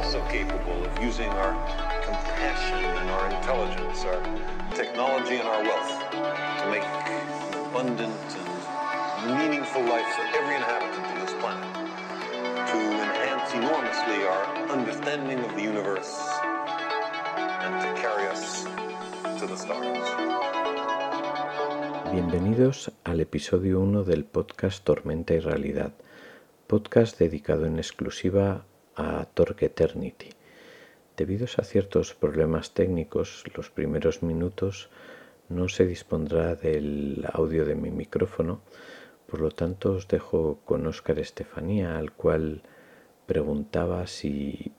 also capable of using our compassion and our intelligence, our technology and our wealth to make abundant and meaningful life for every inhabitant of this planet, to enhance enormously our understanding of the universe, and to carry us to the stars. Bienvenidos al episodio 1 del podcast Tormenta y Realidad, podcast dedicado en exclusiva a Torque Eternity. Debido a ciertos problemas técnicos, los primeros minutos no se dispondrá del audio de mi micrófono, por lo tanto os dejo con Óscar Estefanía, al cual preguntaba si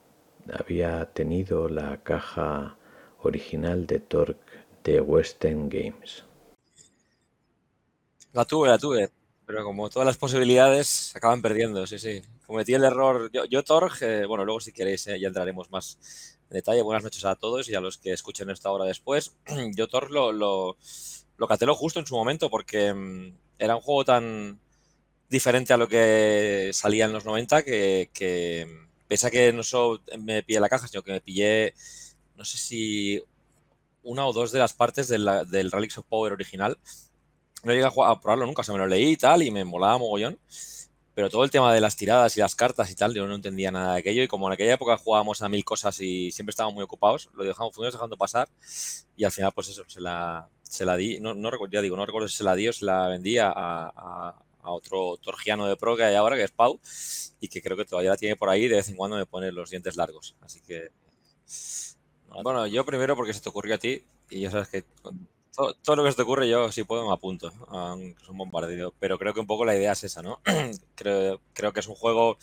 había tenido la caja original de Torque de Western Games. La tuve, la tuve, pero como todas las posibilidades acaban perdiendo, sí, sí. Cometí el error. Yo, yo Torg, eh, bueno, luego si queréis eh, ya entraremos más en detalle. Buenas noches a todos y a los que escuchen esta hora después. Yo Torg lo, lo, lo cateló justo en su momento porque mm, era un juego tan diferente a lo que salía en los 90 que, que pese a que no solo me pillé la caja, sino que me pillé, no sé si una o dos de las partes del, del Relics of Power original no llegué a, jugar, a, probarlo nunca, o sea, me lo leí y tal, y me molaba mogollón. Pero todo el tema de las tiradas y las cartas y tal, yo no entendía nada de aquello. Y como en aquella época jugábamos a mil cosas y siempre estábamos muy ocupados, lo dejamos, fuimos dejando pasar. Y al final, pues eso, se la, se la di. No, no recuerdo, ya digo, no recuerdo si se la di o se la vendía a, a, a, otro torgiano de pro que hay ahora, que es Pau, y que creo que todavía la tiene por ahí. De vez en cuando me pone los dientes largos. Así que. Bueno, yo primero porque se te ocurrió a ti, y ya sabes que todo, lo que se te ocurre, yo si puedo me apunto, es un bombardeo. Pero creo que un poco la idea es esa, ¿no? creo, que es un juego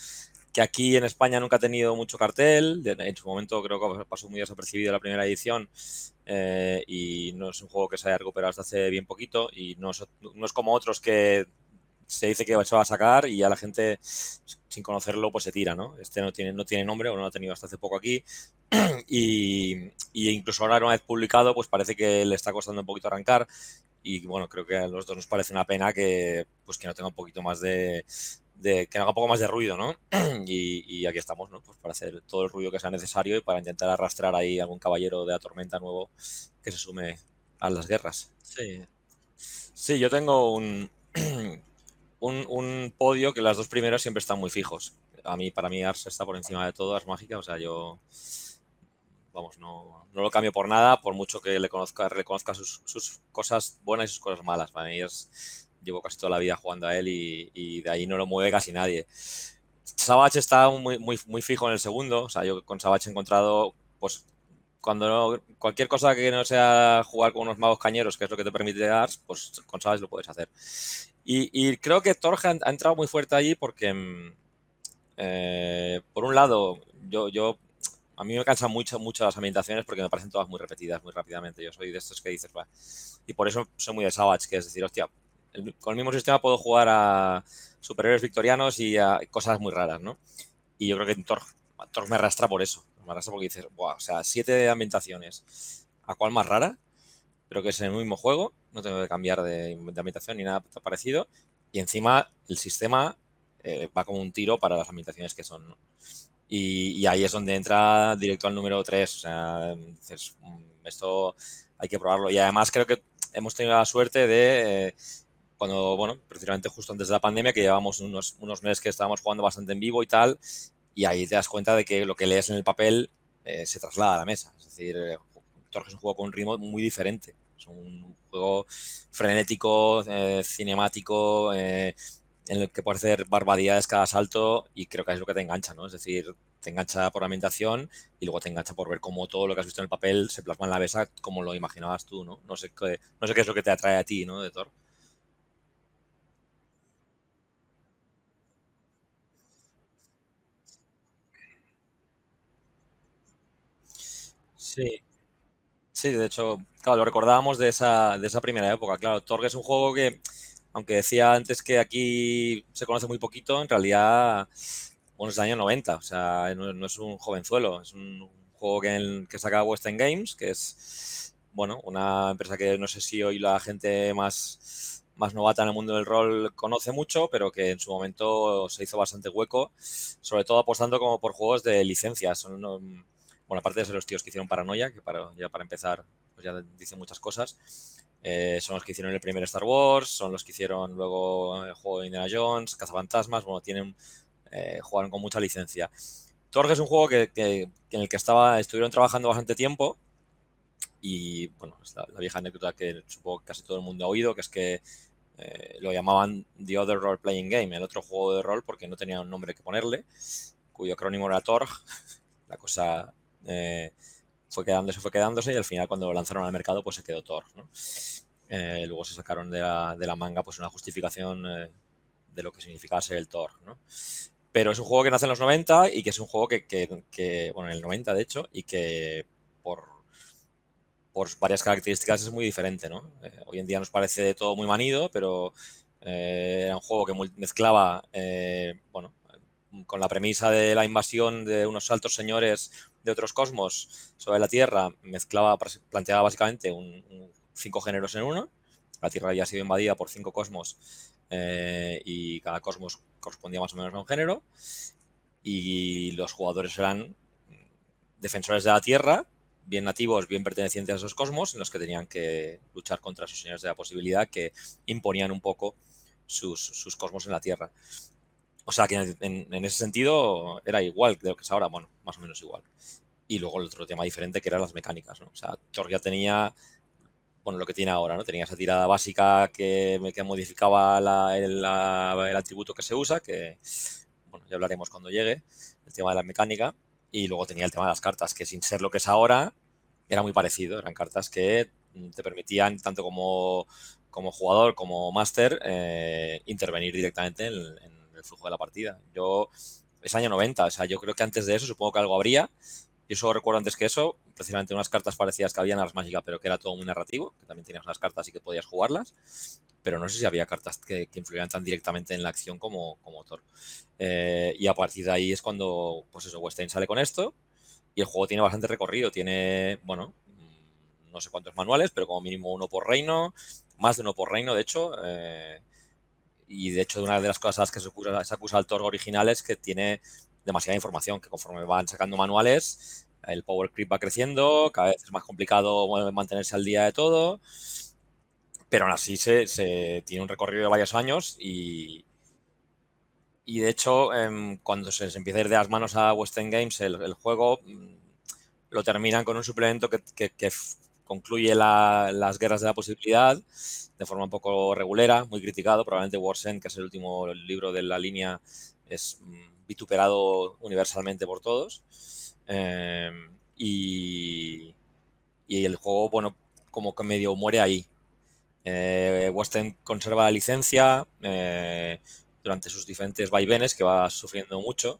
que aquí en España nunca ha tenido mucho cartel. En su momento creo que pasó muy desapercibido la primera edición eh, y no es un juego que se haya recuperado hasta hace bien poquito y no es como otros que se dice que se va a sacar y ya la gente sin conocerlo pues se tira, ¿no? Este no tiene, no tiene nombre o no lo ha tenido hasta hace poco aquí y, y, incluso ahora una vez publicado pues parece que le está costando un poquito arrancar y bueno, creo que a los dos nos parece una pena que pues que no tenga un poquito más de, de que haga un poco más de ruido, ¿no? Y, y, aquí estamos, ¿no? Pues para hacer todo el ruido que sea necesario y para intentar arrastrar ahí algún caballero de la tormenta nuevo que se sume a las guerras. Sí. Sí, yo tengo un, un, un, podio que las dos primeras siempre están muy fijos. A mí, para mí, Ars está por encima de todo, Ars Mágica. O sea, yo, vamos, no, no lo cambio por nada, por mucho que le conozca, reconozca sus, sus, cosas buenas y sus cosas malas. Para mí es, llevo casi toda la vida jugando a él y, y de ahí no lo mueve casi nadie. Savage está muy, muy, muy fijo en el segundo. O sea, yo con Savage he encontrado, pues, cuando no, cualquier cosa que no sea jugar con unos magos cañeros, que es lo que te permite Ars, pues con Savage lo puedes hacer. Y, creo que Torge ha, entrado muy fuerte allí porque, eh, por un lado, yo, yo, a mí me cansan mucho, mucho las ambientaciones porque me parecen todas muy repetidas muy rápidamente. Yo soy de estos que dices. Y por eso soy muy de Savage, que es decir, hostia, el, con el mismo sistema puedo jugar a superhéroes victorianos y a cosas muy raras, ¿no? Y yo creo que Torg, Torg me arrastra por eso. Me arrastra porque dices, wow, o sea, siete ambientaciones. ¿A cuál más rara? Pero que es el mismo juego no tengo que cambiar de, de ambientación ni nada parecido. Y encima el sistema eh, va como un tiro para las ambientaciones que son. ¿no? Y, y, ahí es donde entra directo al número 3. O sea, dices, mm, esto hay que probarlo. Y además creo que hemos tenido la suerte de, eh, cuando, bueno, precisamente justo antes de la pandemia, que llevamos unos, unos meses que estábamos jugando bastante en vivo y tal, y ahí te das cuenta de que lo que lees en el papel eh, se traslada a la mesa. Es decir, eh, Torque es un juego con un ritmo muy diferente. Es un juego frenético, eh, cinemático, eh, en el que puedes hacer barbaridades cada salto y creo que es lo que te engancha, ¿no? Es decir, te engancha por la ambientación y luego te engancha por ver cómo todo lo que has visto en el papel se plasma en la mesa como lo imaginabas tú, ¿no? No sé qué, no sé qué es lo que te atrae a ti, ¿no? De Thor. Sí. Sí, de hecho, claro, lo recordábamos de esa, de esa primera época. Claro, Torg es un juego que, aunque decía antes que aquí se conoce muy poquito, en realidad, bueno, es del año 90, o sea, no, no es un jovenzuelo, es un, juego que, que saca Western Games, que es, bueno, una empresa que no sé si hoy la gente más, más novata en el mundo del rol conoce mucho, pero que en su momento se hizo bastante hueco, sobre todo apostando como por juegos de licencias. Bueno, aparte de ser los tíos que hicieron Paranoia, que para, ya para empezar pues ya dicen muchas cosas, eh, son los que hicieron el primer Star Wars, son los que hicieron luego el juego de Indiana Jones, Cazafantasmas, bueno, tienen, eh, jugaron con mucha licencia. Torg es un juego que, en el que estaba, estuvieron trabajando bastante tiempo y, bueno, la, la vieja anécdota que supongo que casi todo el mundo ha oído, que es que eh, lo llamaban The Other Role Playing Game, el otro juego de rol, porque no tenía un nombre que ponerle, cuyo acrónimo era Torg. La cosa eh, fue quedándose, fue quedándose y al final cuando lo lanzaron al mercado pues se quedó Torg. Eh, luego se sacaron de la, manga pues una justificación de lo que significaba ser el Torg. Pero es un juego que nace en los 90 y que es un juego que, bueno, en el 90 de hecho, y que por por varias características es muy diferente. Eh, hoy en día nos parece todo muy manido, pero eh, era un juego que mezclaba, eh, bueno, con la premisa de la invasión de unos altos señores de otros cosmos sobre la Tierra, mezclaba, planteaba básicamente un, cinco géneros en uno. La Tierra había sido invadida por cinco cosmos y cada cosmos correspondía más o menos a un género. Y los jugadores eran defensores de la Tierra, bien nativos, bien pertenecientes a esos cosmos, en los que tenían que luchar contra sus señores de la posibilidad que imponían un poco sus, cosmos en la Tierra. O sea que en, ese sentido era igual lo que es ahora, bueno, más o menos igual. Y luego el otro tema diferente que eran las mecánicas, ¿no? O sea, Thor ya tenía, bueno, lo que tiene ahora, ¿no? Tenía esa tirada básica que, que modificaba el, el atributo que se usa, que, bueno, ya hablaremos cuando llegue, el tema de la mecánica y luego tenía el tema de las cartas, que sin ser lo que es ahora, era muy parecido. Eran cartas que te permitían, tanto como, como jugador como máster, eh, intervenir directamente en, el flujo de la partida. Yo, es año 90, o sea, yo creo que antes de eso supongo que algo habría. Yo solo recuerdo antes que eso, precisamente unas cartas parecidas que había en las mágicas, pero que era todo muy narrativo, que también tenías unas cartas y que podías jugarlas pero no sé si había cartas que, que influían tan directamente en la acción como, como Thor. Eh, y a partir de ahí es cuando, pues eso, Westein sale con esto y el juego tiene bastante recorrido. Tiene, bueno, no sé cuántos manuales, pero como mínimo uno por reino, más de uno por reino, de hecho. Eh, y de hecho, una de las cosas que se acusa, se acusa al Thor original es que tiene demasiada información, que conforme van sacando manuales, el power creep va creciendo, cada vez es más complicado mantenerse al día de todo pero aún así se, tiene un recorrido de varios años y, y de hecho em, cuando se, empieza a ir de las manos a Western Games el, juego mm, lo terminan con un suplemento que, concluye las guerras de la posibilidad de forma un poco regulera, muy criticado, probablemente War's End, que es el último libro de la línea, es mm, vituperado universalmente por todos. Em, y, y el juego, bueno, como que medio muere ahí. Eh, conserva la licencia eh, durante sus diferentes vaivenes, que va sufriendo mucho.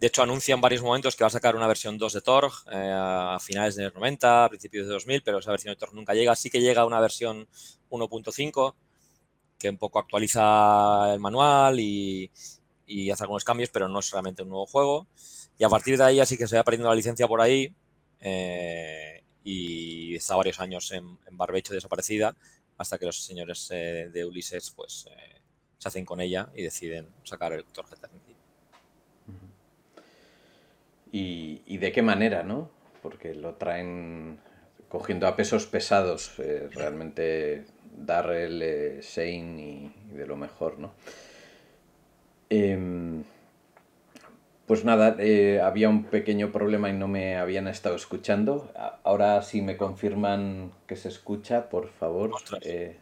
De hecho, anuncia en varios momentos que va a sacar una versión 2 de Torg eh, a finales de los 90, a principios de 2000, pero esa versión de Torg nunca llega. Sí que llega una versión 1.5 que un poco actualiza el manual y, hace algunos cambios, pero no es realmente un nuevo juego. Y a partir de ahí así que se va perdiendo la licencia por ahí y está varios años en, barbecho desaparecida hasta que los señores eh, de Ulises pues eh, se hacen con ella y deciden sacar el Doctor Eternity. ¿Y, de qué manera, no? Porque lo traen cogiendo a pesos pesados, eh, realmente darle Shane y, de lo mejor, ¿no? Em, pues nada, eh, había un pequeño problema y no me habían estado escuchando. Ahora sí me confirman que se escucha, por favor. Eh...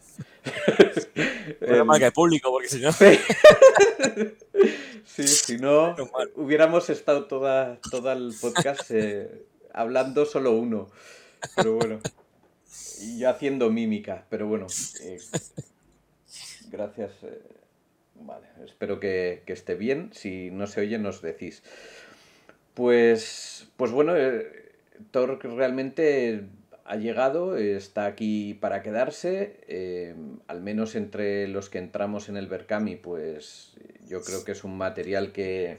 Problema que público, porque si no. sí, si no, hubiéramos estado toda, toda el podcast eh, hablando solo uno. Pero bueno. Y yo haciendo mímica, pero bueno. Eh, gracias. Vale, espero que, esté bien. Si no se oye, nos decís. Pues, pues bueno, eh, Thor realmente ha llegado, está aquí para quedarse. Eh, al menos entre los que entramos en el Berkami, pues yo creo que es un material que,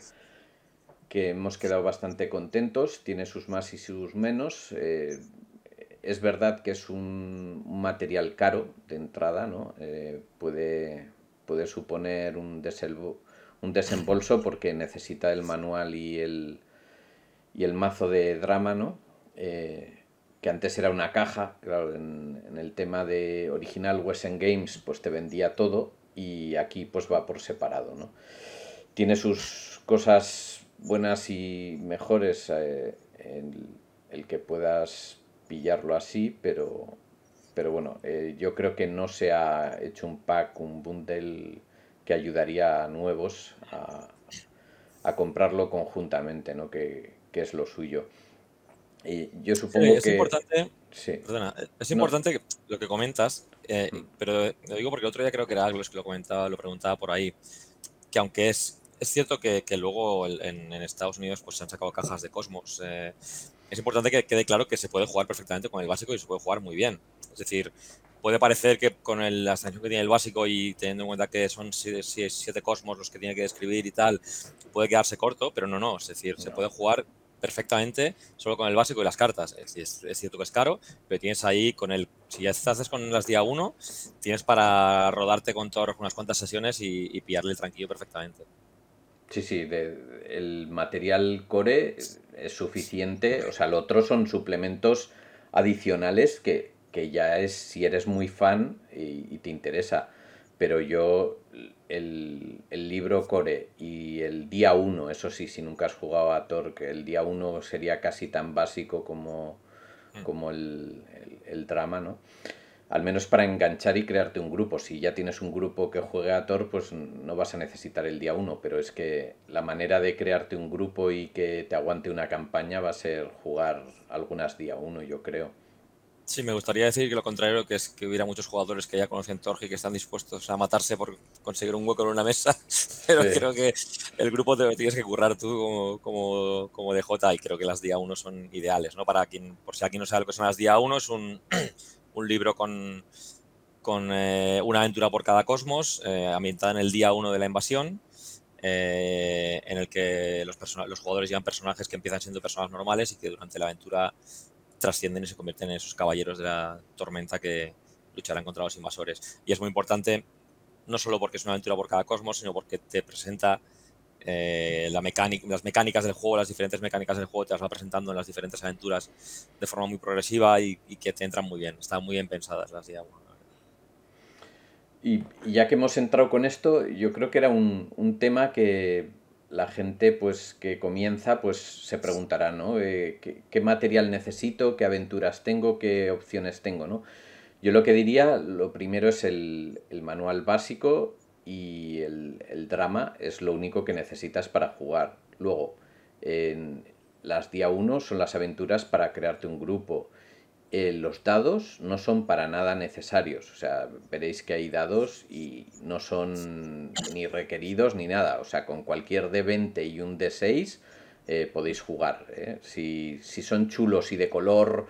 que hemos quedado bastante contentos. Tiene sus más y sus menos. Eh, es verdad que es un, material caro de entrada, ¿no? Eh, puede, puede suponer un, desembolso porque necesita el manual y el, y el mazo de drama, ¿no? Eh, que antes era una caja, claro, en, el tema de original Western Games pues te vendía todo y aquí pues va por separado, ¿no? Tiene sus cosas buenas y mejores eh, el, que puedas pillarlo así, pero, pero bueno, eh, yo creo que no se ha hecho un pack, un bundle que ayudaría a nuevos a, a comprarlo conjuntamente, ¿no? Que, que es lo suyo. Y yo supongo es que... Importante, Perdona, es importante lo que comentas, eh, mm. pero lo digo porque el otro día creo que era algo que lo comentaba, lo preguntaba por ahí, que aunque es, es cierto que, que luego en, en, Estados Unidos pues se han sacado cajas de Cosmos, eh, es importante que quede claro que se puede jugar perfectamente con el básico y se puede jugar muy bien. Es decir, puede parecer que con el, la extensión que tiene el básico y teniendo en cuenta que son siete, siete, cosmos los que tiene que describir y tal, puede quedarse corto, pero no, no. Es decir, se puede jugar perfectamente solo con el básico y las cartas. Es, cierto que es caro, pero tienes ahí con el. Si ya estás con las día 1, tienes para rodarte con todas unas cuantas sesiones y, y pillarle el tranquillo perfectamente. Sí, sí, el material core es suficiente. O sea, lo otro son suplementos adicionales que, que ya es si eres muy fan y, y te interesa. Pero yo el, libro Core y el día 1, eso sí, si nunca has jugado a Torque, el día 1 sería casi tan básico como, mm. como el, drama, ¿no? Al menos para enganchar y crearte un grupo. Si ya tienes un grupo que juegue a Tor, pues no vas a necesitar el día 1, pero es que la manera de crearte un grupo y que te aguante una campaña va a ser jugar algunas día 1, yo creo. Sí, me gustaría decir que lo contrario, que es que hubiera muchos jugadores que ya conocen Torge y que están dispuestos a matarse por conseguir un hueco en una mesa, pero creo que el grupo te tienes que currar tú como, como, como DJ y creo que las día 1 son ideales, ¿no? Para quien, por si aquí no sabe lo que son las día 1, es un, un libro con, con eh, una aventura por cada cosmos, eh, ambientada en el día 1 de la invasión, eh, en el que los, los jugadores llevan personajes que empiezan siendo personas normales y que durante la aventura trascienden y se convierten en esos caballeros de la tormenta que lucharán contra los invasores. Y es muy importante, no solo porque es una aventura por cada cosmos, sino porque te presenta eh, las mecánicas del juego, las diferentes mecánicas del juego, te las va presentando en las diferentes aventuras de forma muy progresiva y, que te entran muy bien. Están muy bien pensadas las digamos. Y, ya que hemos entrado con esto, yo creo que era un, un tema que la gente pues que comienza pues se preguntará, ¿no? Eh, ¿qué, material necesito? ¿Qué aventuras tengo? ¿Qué opciones tengo? ¿no? Yo lo que diría, lo primero es el, manual básico y el, drama es lo único que necesitas para jugar. Luego, en las día 1 son las aventuras para crearte un grupo. Eh, los dados no son para nada necesarios. O sea, veréis que hay dados y no son ni requeridos ni nada. O sea, con cualquier D20 y un D6 eh, podéis jugar. ¿eh? Si, si, son chulos y de color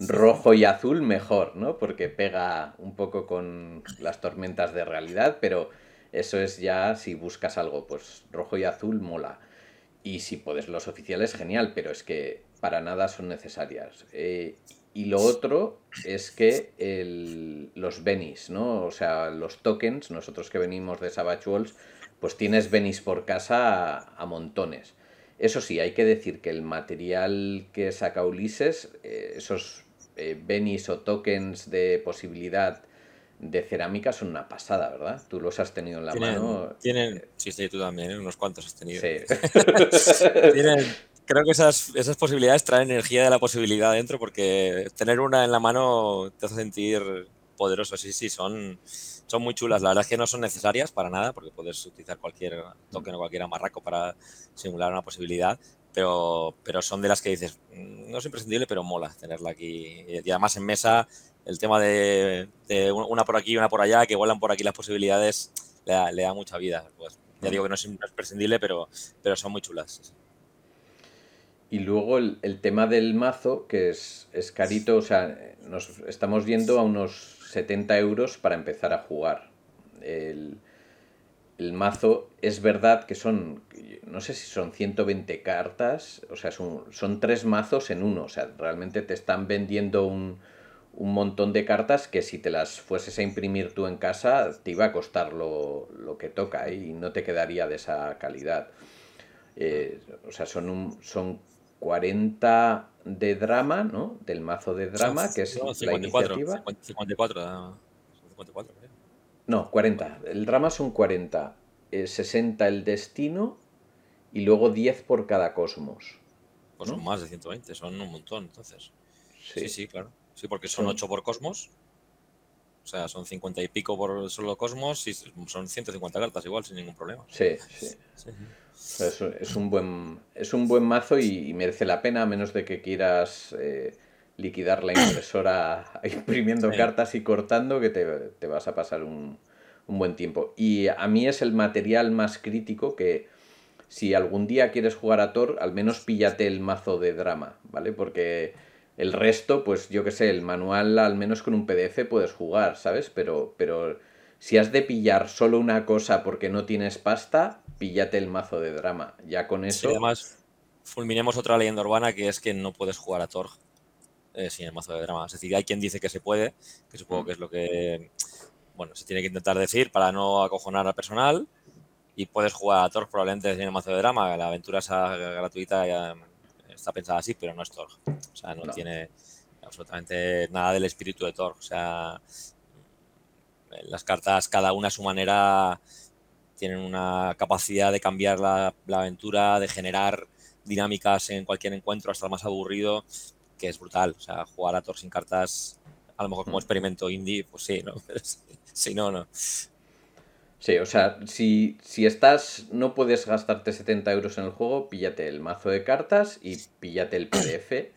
rojo y azul, mejor, ¿no? Porque pega un poco con las tormentas de realidad, pero eso es ya si buscas algo, pues rojo y azul mola. Y si puedes los oficiales, genial, pero es que para nada son necesarias. Y lo otro es que el, los Benis, ¿no? O sea, los tokens, nosotros que venimos de Savage Walls, pues tienes Benis por casa a, montones. Eso sí, hay que decir que el material que saca Ulises, eh, esos eh, Benis o tokens de posibilidad de cerámica son una pasada, ¿verdad? Tú los has tenido en la mano. Tienen, sí, sí, tú también, ¿eh? unos cuantos has tenido. Sí. tienen, creo que esas, esas posibilidades traen energía de la posibilidad dentro porque tener una en la mano te hace sentir poderoso. Sí, sí, son, son muy chulas. La verdad es que no son necesarias para nada porque puedes utilizar cualquier token o cualquier amarraco para simular una posibilidad. Pero, pero son de las que dices, mm, no es imprescindible, pero mola tenerla aquí. Y además en mesa, el tema de, de una por aquí y una por allá, que vuelan por aquí las posibilidades, le da, le da mucha vida. Pues ya digo que no es imprescindible, pero, pero son muy chulas. Y luego el, tema del mazo, que es, es, carito, o sea, nos estamos viendo a unos 70 euros para empezar a jugar. El, el mazo es verdad que son, no sé si son 120 cartas, o sea, son, son tres mazos en uno, o sea, realmente te están vendiendo un, un montón de cartas que si te las fueses a imprimir tú en casa te iba a costar lo, lo que toca y no te quedaría de esa calidad. Eh, o sea, son, un, son 40 de drama, ¿no? Del mazo de drama, que es la iniciativa. 54, 54 creo. No, 40. El drama son 40. 60 eh, el destino y luego 10 por cada cosmos. Pues son más de 120, son un montón entonces. Sí, sí, claro. Sí, porque son 8 por cosmos. O sea, son 50 y pico por solo cosmos y son 150 cartas igual, sin ningún problema. Sí, sí. Es, un buen, es un buen mazo y, merece la pena, a menos de que quieras eh, liquidar la impresora imprimiendo cartas y cortando, que te, vas a pasar un, buen tiempo. Y a mí es el material más crítico que si algún día quieres jugar a Thor, al menos píllate el mazo de drama, ¿vale? Porque el resto, pues yo que sé, el manual al menos con un PDF puedes jugar, ¿sabes? Pero, pero si has de pillar solo una cosa porque no tienes pasta, píllate el mazo de drama. Ya con eso... además, fulminemos otra leyenda urbana que es que no puedes jugar a Thor eh, sin el mazo de drama. Es decir, hay quien dice que se puede, que supongo mm. que es lo que bueno, se tiene que intentar decir para no acojonar al personal. Y puedes jugar a Thor probablemente sin el mazo de drama. La aventura esa gratuita está pensada así, pero no es Thor. O sea, no, tiene absolutamente nada del espíritu de Thor. O sea, las cartas, cada una a su manera, tienen una capacidad de cambiar la, la aventura, de generar dinámicas en cualquier encuentro, hasta el más aburrido que es brutal. O sea, jugar a Thor sin cartas, a lo mejor como mm. experimento indie, pues sí, ¿no? si no, no. Sí, o sea, si, si estás, no puedes gastarte 70 euros en el juego, píllate el mazo de cartas y píllate el PDF.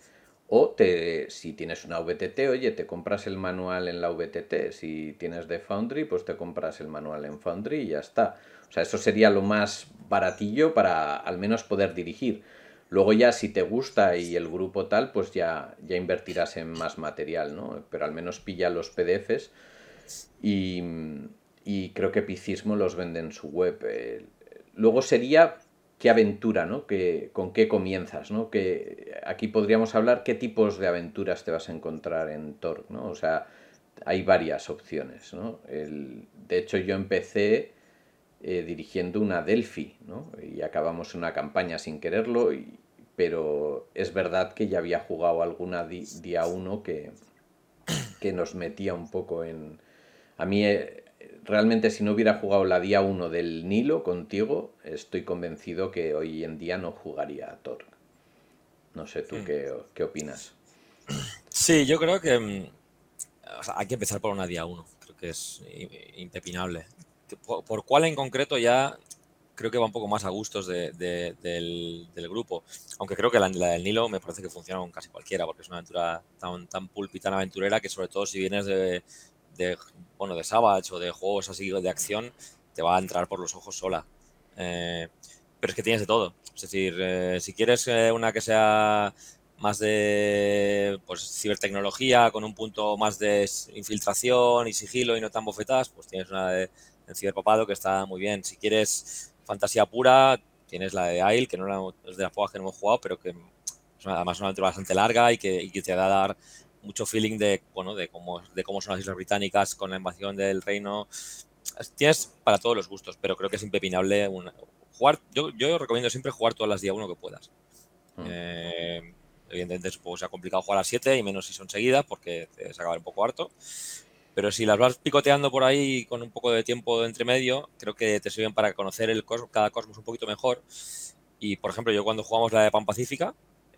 O te, si tienes una VTT, oye, te compras el manual en la VTT. Si tienes de Foundry, pues te compras el manual en Foundry y ya está. O sea, eso sería lo más baratillo para al menos poder dirigir. Luego ya si te gusta y el grupo tal, pues ya, ya invertirás en más material, ¿no? Pero al menos pilla los PDFs y, creo que Picismo los vende en su web. Eh, luego sería qué aventura, ¿no? Que, ¿Con qué comienzas, ¿no? Que aquí podríamos hablar qué tipos de aventuras te vas a encontrar en Tor, ¿no? O sea, hay varias opciones, ¿no? de hecho, yo empecé eh, dirigiendo una Delphi, ¿no? Y acabamos una campaña sin quererlo y, pero es verdad que ya había jugado alguna día uno que, que nos metía un poco en... A mí, eh, realmente, si no hubiera jugado la día 1 del Nilo contigo, estoy convencido que hoy en día no jugaría a Thor. No sé tú hmm. qué, qué, opinas. Sí, yo creo que mm, hay que empezar por una día 1. Creo que es impepinable. por cuál en concreto ya creo que va un poco más a gustos del, grupo. Aunque creo que la, del Nilo me parece que funciona con casi cualquiera, porque es una aventura tan, tan pulp y tan aventurera que sobre todo si vienes de, bueno, de Savage o de juegos así de acción, te va a entrar por los ojos sola. Eh, pero es que tienes de todo. Es decir, eh, si quieres eh, una que sea más de pues, cibertecnología, con un punto más de infiltración y sigilo y no tan bofetadas, pues tienes una de, de ciberpapado que está muy bien. Si quieres fantasía pura, tienes la de Aisle, que no es de las pocas que no hemos jugado, pero que es además una aventura bastante larga y que, te va a dar mucho feeling de, bueno, de, cómo, de cómo son las Islas Británicas con la invasión del reino. Tienes para todos los gustos, pero creo que es impepinable jugar. Yo, yo recomiendo siempre jugar todas las días uno que puedas. Mm. Eh, evidentemente supongo que sea complicado jugar a 7 y menos si son seguidas porque te se un poco harto. Pero si las vas picoteando por ahí con un poco de tiempo de entre medio, creo que te sirven para conocer el cosmos, cada cosmos un poquito mejor. Y, por ejemplo, yo cuando jugamos la de Pan Pacífica,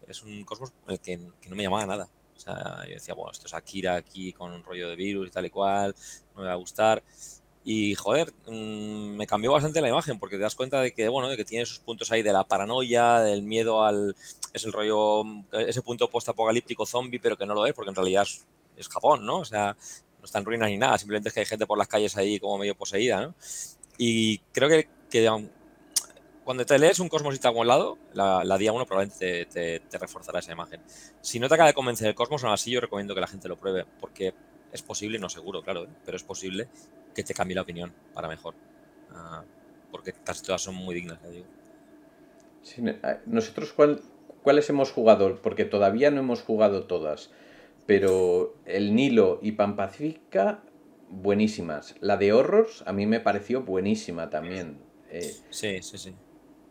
es un cosmos el que, no me llamaba nada. O sea, yo decía, bueno, esto es Akira aquí con un rollo de virus y tal y cual, no me va a gustar. Y, joder, mm, me cambió bastante la imagen porque te das cuenta de que, bueno, de que tiene esos puntos ahí de la paranoia, del miedo al... Es el rollo, ese punto post-apocalíptico zombie, pero que no lo es porque en realidad es, es Japón, ¿no? O sea, no está en ruinas ni nada, simplemente es que hay gente por las calles ahí como medio poseída, ¿no? Y creo que, cuando te lees un Cosmos y está a algún lado, la, día 1 probablemente te, reforzará esa imagen. Si no te acaba de convencer el Cosmos, aún así yo recomiendo que la gente lo pruebe, porque es posible, no seguro, claro, ¿eh? pero es posible que te cambie la opinión para mejor. Ah, porque casi todas son muy dignas, digo. nosotros, ¿cuáles hemos jugado? Porque todavía no hemos jugado todas, pero el Nilo y Pan Pacífica, buenísimas. La de Horrors a mí me pareció buenísima también. Eh, sí, sí, sí.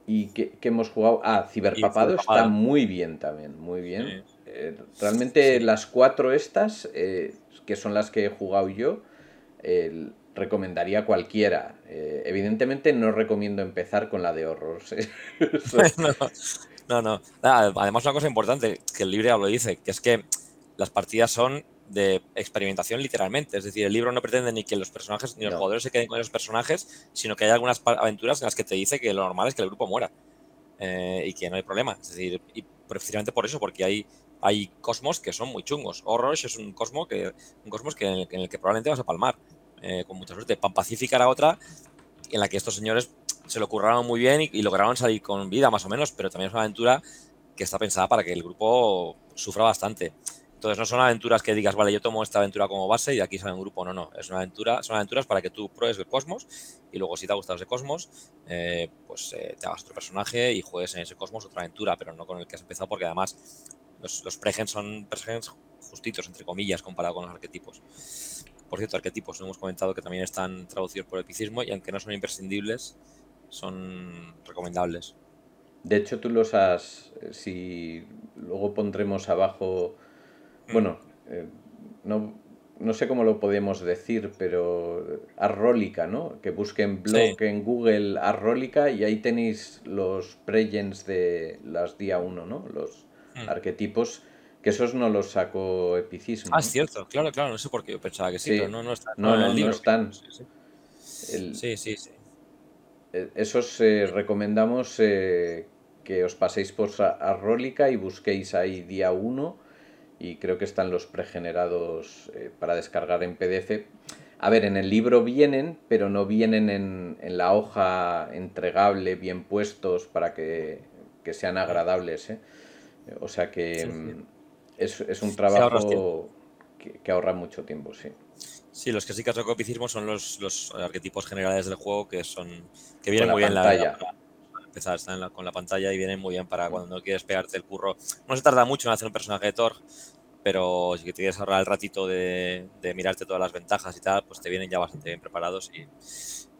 ¿Y qué, hemos jugado? Ah, Ciberpapado está muy bien también, muy bien. Eh, realmente las cuatro estas, eh, que son las que he jugado yo, recomendaría cualquiera. evidentemente no recomiendo empezar con la de horrors. no, no, Además una cosa importante, que el libro lo dice, que es que las partidas son de experimentación literalmente. Es decir, el libro no pretende ni que los personajes ni los jugadores se queden con esos personajes, sino que hay algunas aventuras en las que te dice que lo normal es que el grupo muera eh, y que no hay problema. Es decir, y precisamente por eso, porque hay, hay cosmos que son muy chungos. Horror es un cosmos que, un cosmos que, en, el, que probablemente vas a palmar eh, con mucha suerte. Pan Pacífica era otra en la que estos señores se lo curraron muy bien y, y lograron salir con vida más o menos, pero también es una aventura que está pensada para que el grupo sufra bastante. Entonces no son aventuras que digas, vale, yo tomo esta aventura como base y aquí sale un grupo. No, no. Es una aventura, son aventuras para que tú pruebes el cosmos y luego si te ha gustado ese cosmos, eh, pues eh, te hagas otro personaje y juegues en ese cosmos otra aventura, pero no con el que has empezado porque además los, los pregens son pregens justitos, entre comillas, comparado con los arquetipos. Por cierto, arquetipos, hemos comentado que también están traducidos por epicismo y aunque no son imprescindibles, son recomendables. De hecho, tú los has, si luego pondremos abajo bueno, eh, no, no, sé cómo lo podemos decir, pero Arrólica, ¿no? Que busquen blog en Google Arrólica y ahí tenéis los pregens de las día 1, ¿no? Los hmm. arquetipos, que esos no los sacó Epicismo. Ah, es cierto, claro, claro, no sé por qué yo pensaba que sí, pero no, no están. No, no, no están. Sí, sí, sí. E, esos eh, recomendamos eh, que os paséis por Arrólica y busquéis ahí día 1 y creo que están los pregenerados eh, para descargar en PDF. A ver, en el libro vienen, pero no vienen en, la hoja entregable bien puestos para que, sean agradables. ¿eh? O sea que mm, Es, un trabajo que, ahorra mucho tiempo, sí. Sí, los que sí que copicismo son los, los arquetipos generales del juego que son que vienen muy bien la, empezar, están con la pantalla y vienen muy bien para cuando no quieres pegarte el curro. No se tarda mucho en hacer un personaje de Thor, pero si te quieres ahorrar el ratito de, mirarte todas las ventajas y tal, pues te vienen ya bastante bien preparados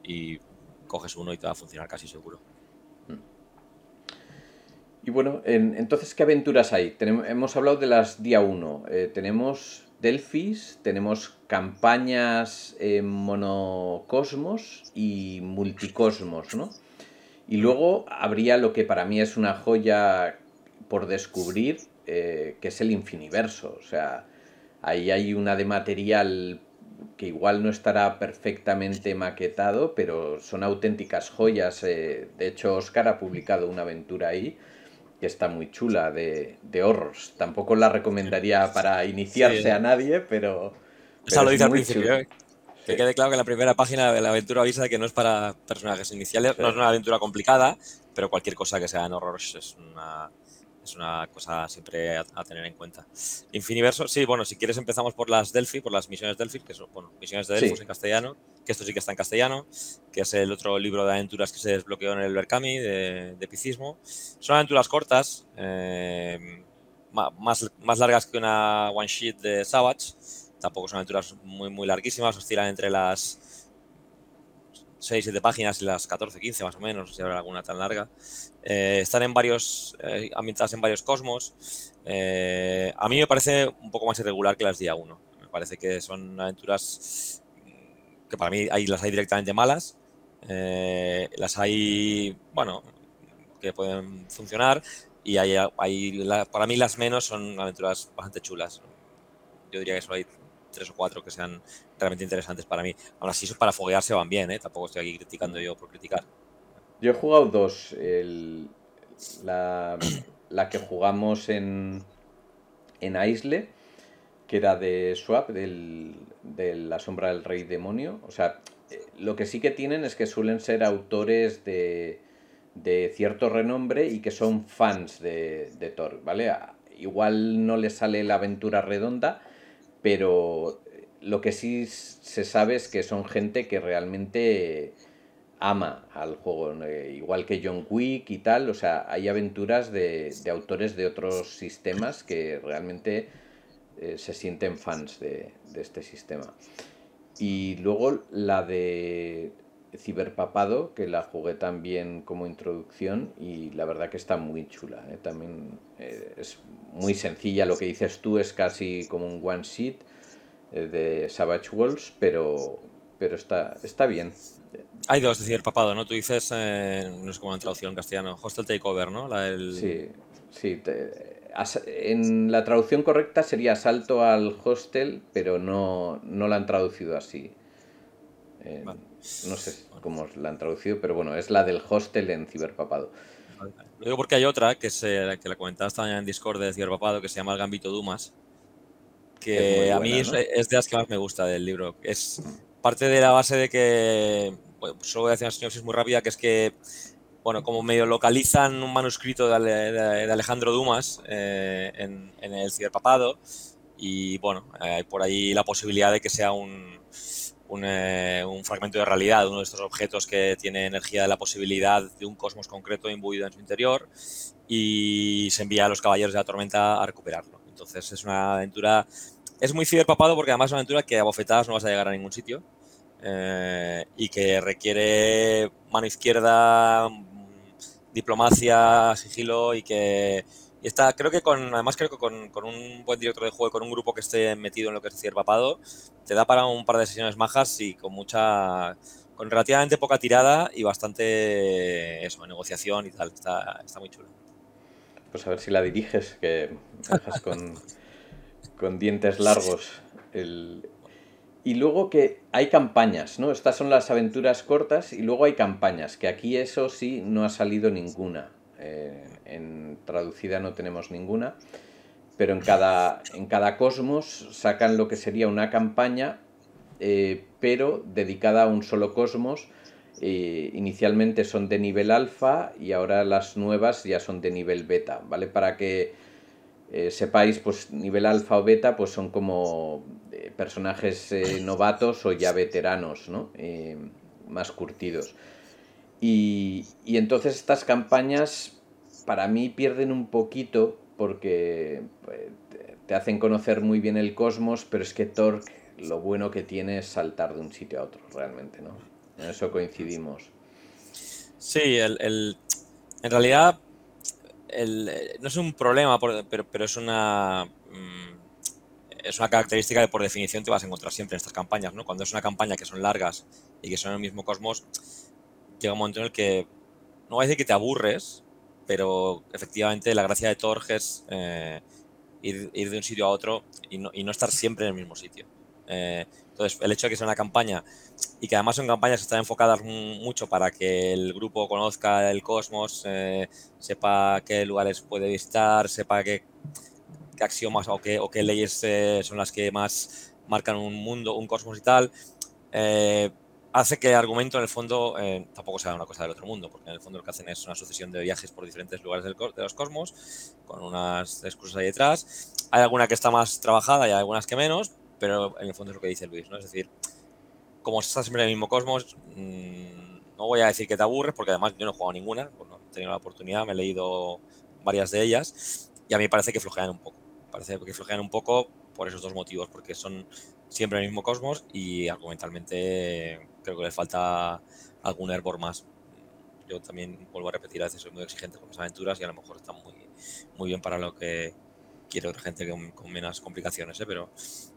y, coges uno y te va a funcionar casi seguro. Y bueno, entonces, ¿qué aventuras hay? hemos hablado de las día 1. Eh, tenemos Delphis, tenemos campañas en monocosmos y multicosmos, ¿no? Y luego habría lo que para mí es una joya por descubrir, eh, que es el infiniverso. O sea, ahí hay una de material que igual no estará perfectamente maquetado, pero son auténticas joyas. Eh, de hecho, Oscar ha publicado una aventura ahí que está muy chula de, de horrors. Tampoco la recomendaría para iniciarse a nadie, pero... Esa lo dice al principio, ¿eh? Que quede claro que la primera página de la aventura avisa que no es para personajes iniciales, no es una aventura complicada, pero cualquier cosa que sea en horror es una, es una cosa siempre a, tener en cuenta. Infiniverso, sí, bueno, si quieres empezamos por las Delphi, por las misiones Delphi, que son bueno, misiones de Delfos en castellano, que esto sí que está en castellano, que es el otro libro de aventuras que se desbloqueó en el Berkami de, de Picismo. Son aventuras cortas, eh, más, más largas que una one sheet de Savage Tampoco son aventuras muy, muy larguísimas, oscilan entre las 6, 7 páginas y las 14, 15 más o menos, si habrá alguna tan larga. Eh, están en varios, eh, ambientadas en varios cosmos. Eh, a mí me parece un poco más irregular que las día 1. Me parece que son aventuras que para mí hay, las hay directamente malas. las hay, bueno, que pueden funcionar. Y hay, hay para mí las menos son aventuras bastante chulas. Yo diría que solo hay tres o cuatro que sean realmente interesantes para mí. Aún así, para foguearse van bien, ¿eh? Tampoco estoy aquí criticando yo por criticar. Yo he jugado dos. la, que jugamos en, en Aisle, que era de Swap, del, de La Sombra del Rey Demonio. O sea, eh, lo que sí que tienen es que suelen ser autores de, de cierto renombre y que son fans de, de Thor, ¿vale? Igual no les sale la aventura redonda, pero lo que sí se sabe es que son gente que realmente ama al juego, eh, igual que John Wick y tal, o sea, hay aventuras de, autores de otros sistemas que realmente eh, se sienten fans de, este sistema. Y luego la de Ciberpapado, que la jugué también como introducción y la verdad que está muy chula. ¿eh? También es muy sencilla, lo que dices tú es casi como un one sheet de Savage Worlds, pero, pero está, está bien. Hay dos, es decir, papado, ¿no? Tú dices, eh, no sé cómo la traducción en castellano, Hostel Takeover, ¿no? Sí, sí. en la traducción correcta sería asalto al hostel, pero no, no la han traducido así. Eh, no sé cómo la han traducido, pero bueno, es la del hostel en ciberpapado. Lo digo porque hay otra que, se, que la comentaste también en Discord de ciberpapado que se llama El Gambito Dumas, que a mí es, es, de las que más me gusta del libro. Es mm. parte de la base de que solo voy a hacer una sinopsis muy rápida, que es que, bueno, como medio localizan un manuscrito de, Alejandro Dumas eh, en, el ciberpapado, y bueno, hay por ahí la posibilidad de que sea un, eh, un, fragmento de realidad, uno de estos objetos que tiene energía de la posibilidad de un cosmos concreto imbuido en su interior, y se envía a los caballeros de la tormenta a recuperarlo. Entonces es una aventura, es muy ciberpapado porque además es una aventura que a bofetadas no vas a llegar a ningún sitio eh, y que requiere mano izquierda, diplomacia, sigilo y que está, creo que con, además creo que con, un buen director de juego, con un grupo que esté metido en lo que es el papado, te da para un par de sesiones majas y con mucha, con relativamente poca tirada y bastante, eso, negociación y tal, está, está muy chulo. Pues a ver si la diriges, que dejas con, con dientes largos el, y luego que hay campañas, ¿no? Estas son las aventuras cortas y luego hay campañas, que aquí eso sí no ha salido ninguna. Eh, en traducida no tenemos ninguna, pero en cada, en cada cosmos sacan lo que sería una campaña, eh, pero dedicada a un solo cosmos. Eh, inicialmente son de nivel alfa y ahora las nuevas ya son de nivel beta, ¿vale? Para que sepáis, pues nivel alfa o beta, pues son como personajes eh, novatos o ya veteranos, ¿no? Eh, más curtidos. Y, entonces estas campañas para mí pierden un poquito porque pues, te hacen conocer muy bien el cosmos, pero es que Torque lo bueno que tiene es saltar de un sitio a otro, realmente, ¿no? En eso coincidimos. Sí, el, en realidad no es un problema, pero, pero es una... Mm, es una característica que por definición te vas a encontrar siempre en estas campañas, ¿no? Cuando es una campaña que son largas y que son en el mismo cosmos, llega un momento en el que, no voy a decir que te aburres, pero efectivamente la gracia de Torg es eh, ir, de un sitio a otro y no, estar siempre en el mismo sitio. Eh, entonces, el hecho de que sea una campaña y que además son campañas que están enfocadas mucho para que el grupo conozca el cosmos, eh, sepa qué lugares puede visitar, sepa qué qué axiomas o qué, o qué leyes son las que más marcan un mundo, un cosmos y tal, hace que el argumento en el fondo eh, tampoco sea una cosa del otro mundo, porque en el fondo lo que hacen es una sucesión de viajes por diferentes lugares de los cosmos, con unas excusas ahí detrás. Hay alguna que está más trabajada y hay algunas que menos, pero en el fondo es lo que dice Luis, ¿no? Es decir, como estás siempre en el mismo cosmos, mm, no voy a decir que te aburres, porque además yo no he jugado ninguna, pues no he tenido la oportunidad, me he leído varias de ellas, y a mí parece que flojean un poco parece que flojean un poco por esos dos motivos, porque son siempre el mismo cosmos y argumentalmente creo que les falta algún hervor más. Yo también vuelvo a repetir, a veces soy muy exigente con las aventuras y a lo mejor están muy, muy bien para lo que quiere otra gente con, menos complicaciones, ¿eh? pero,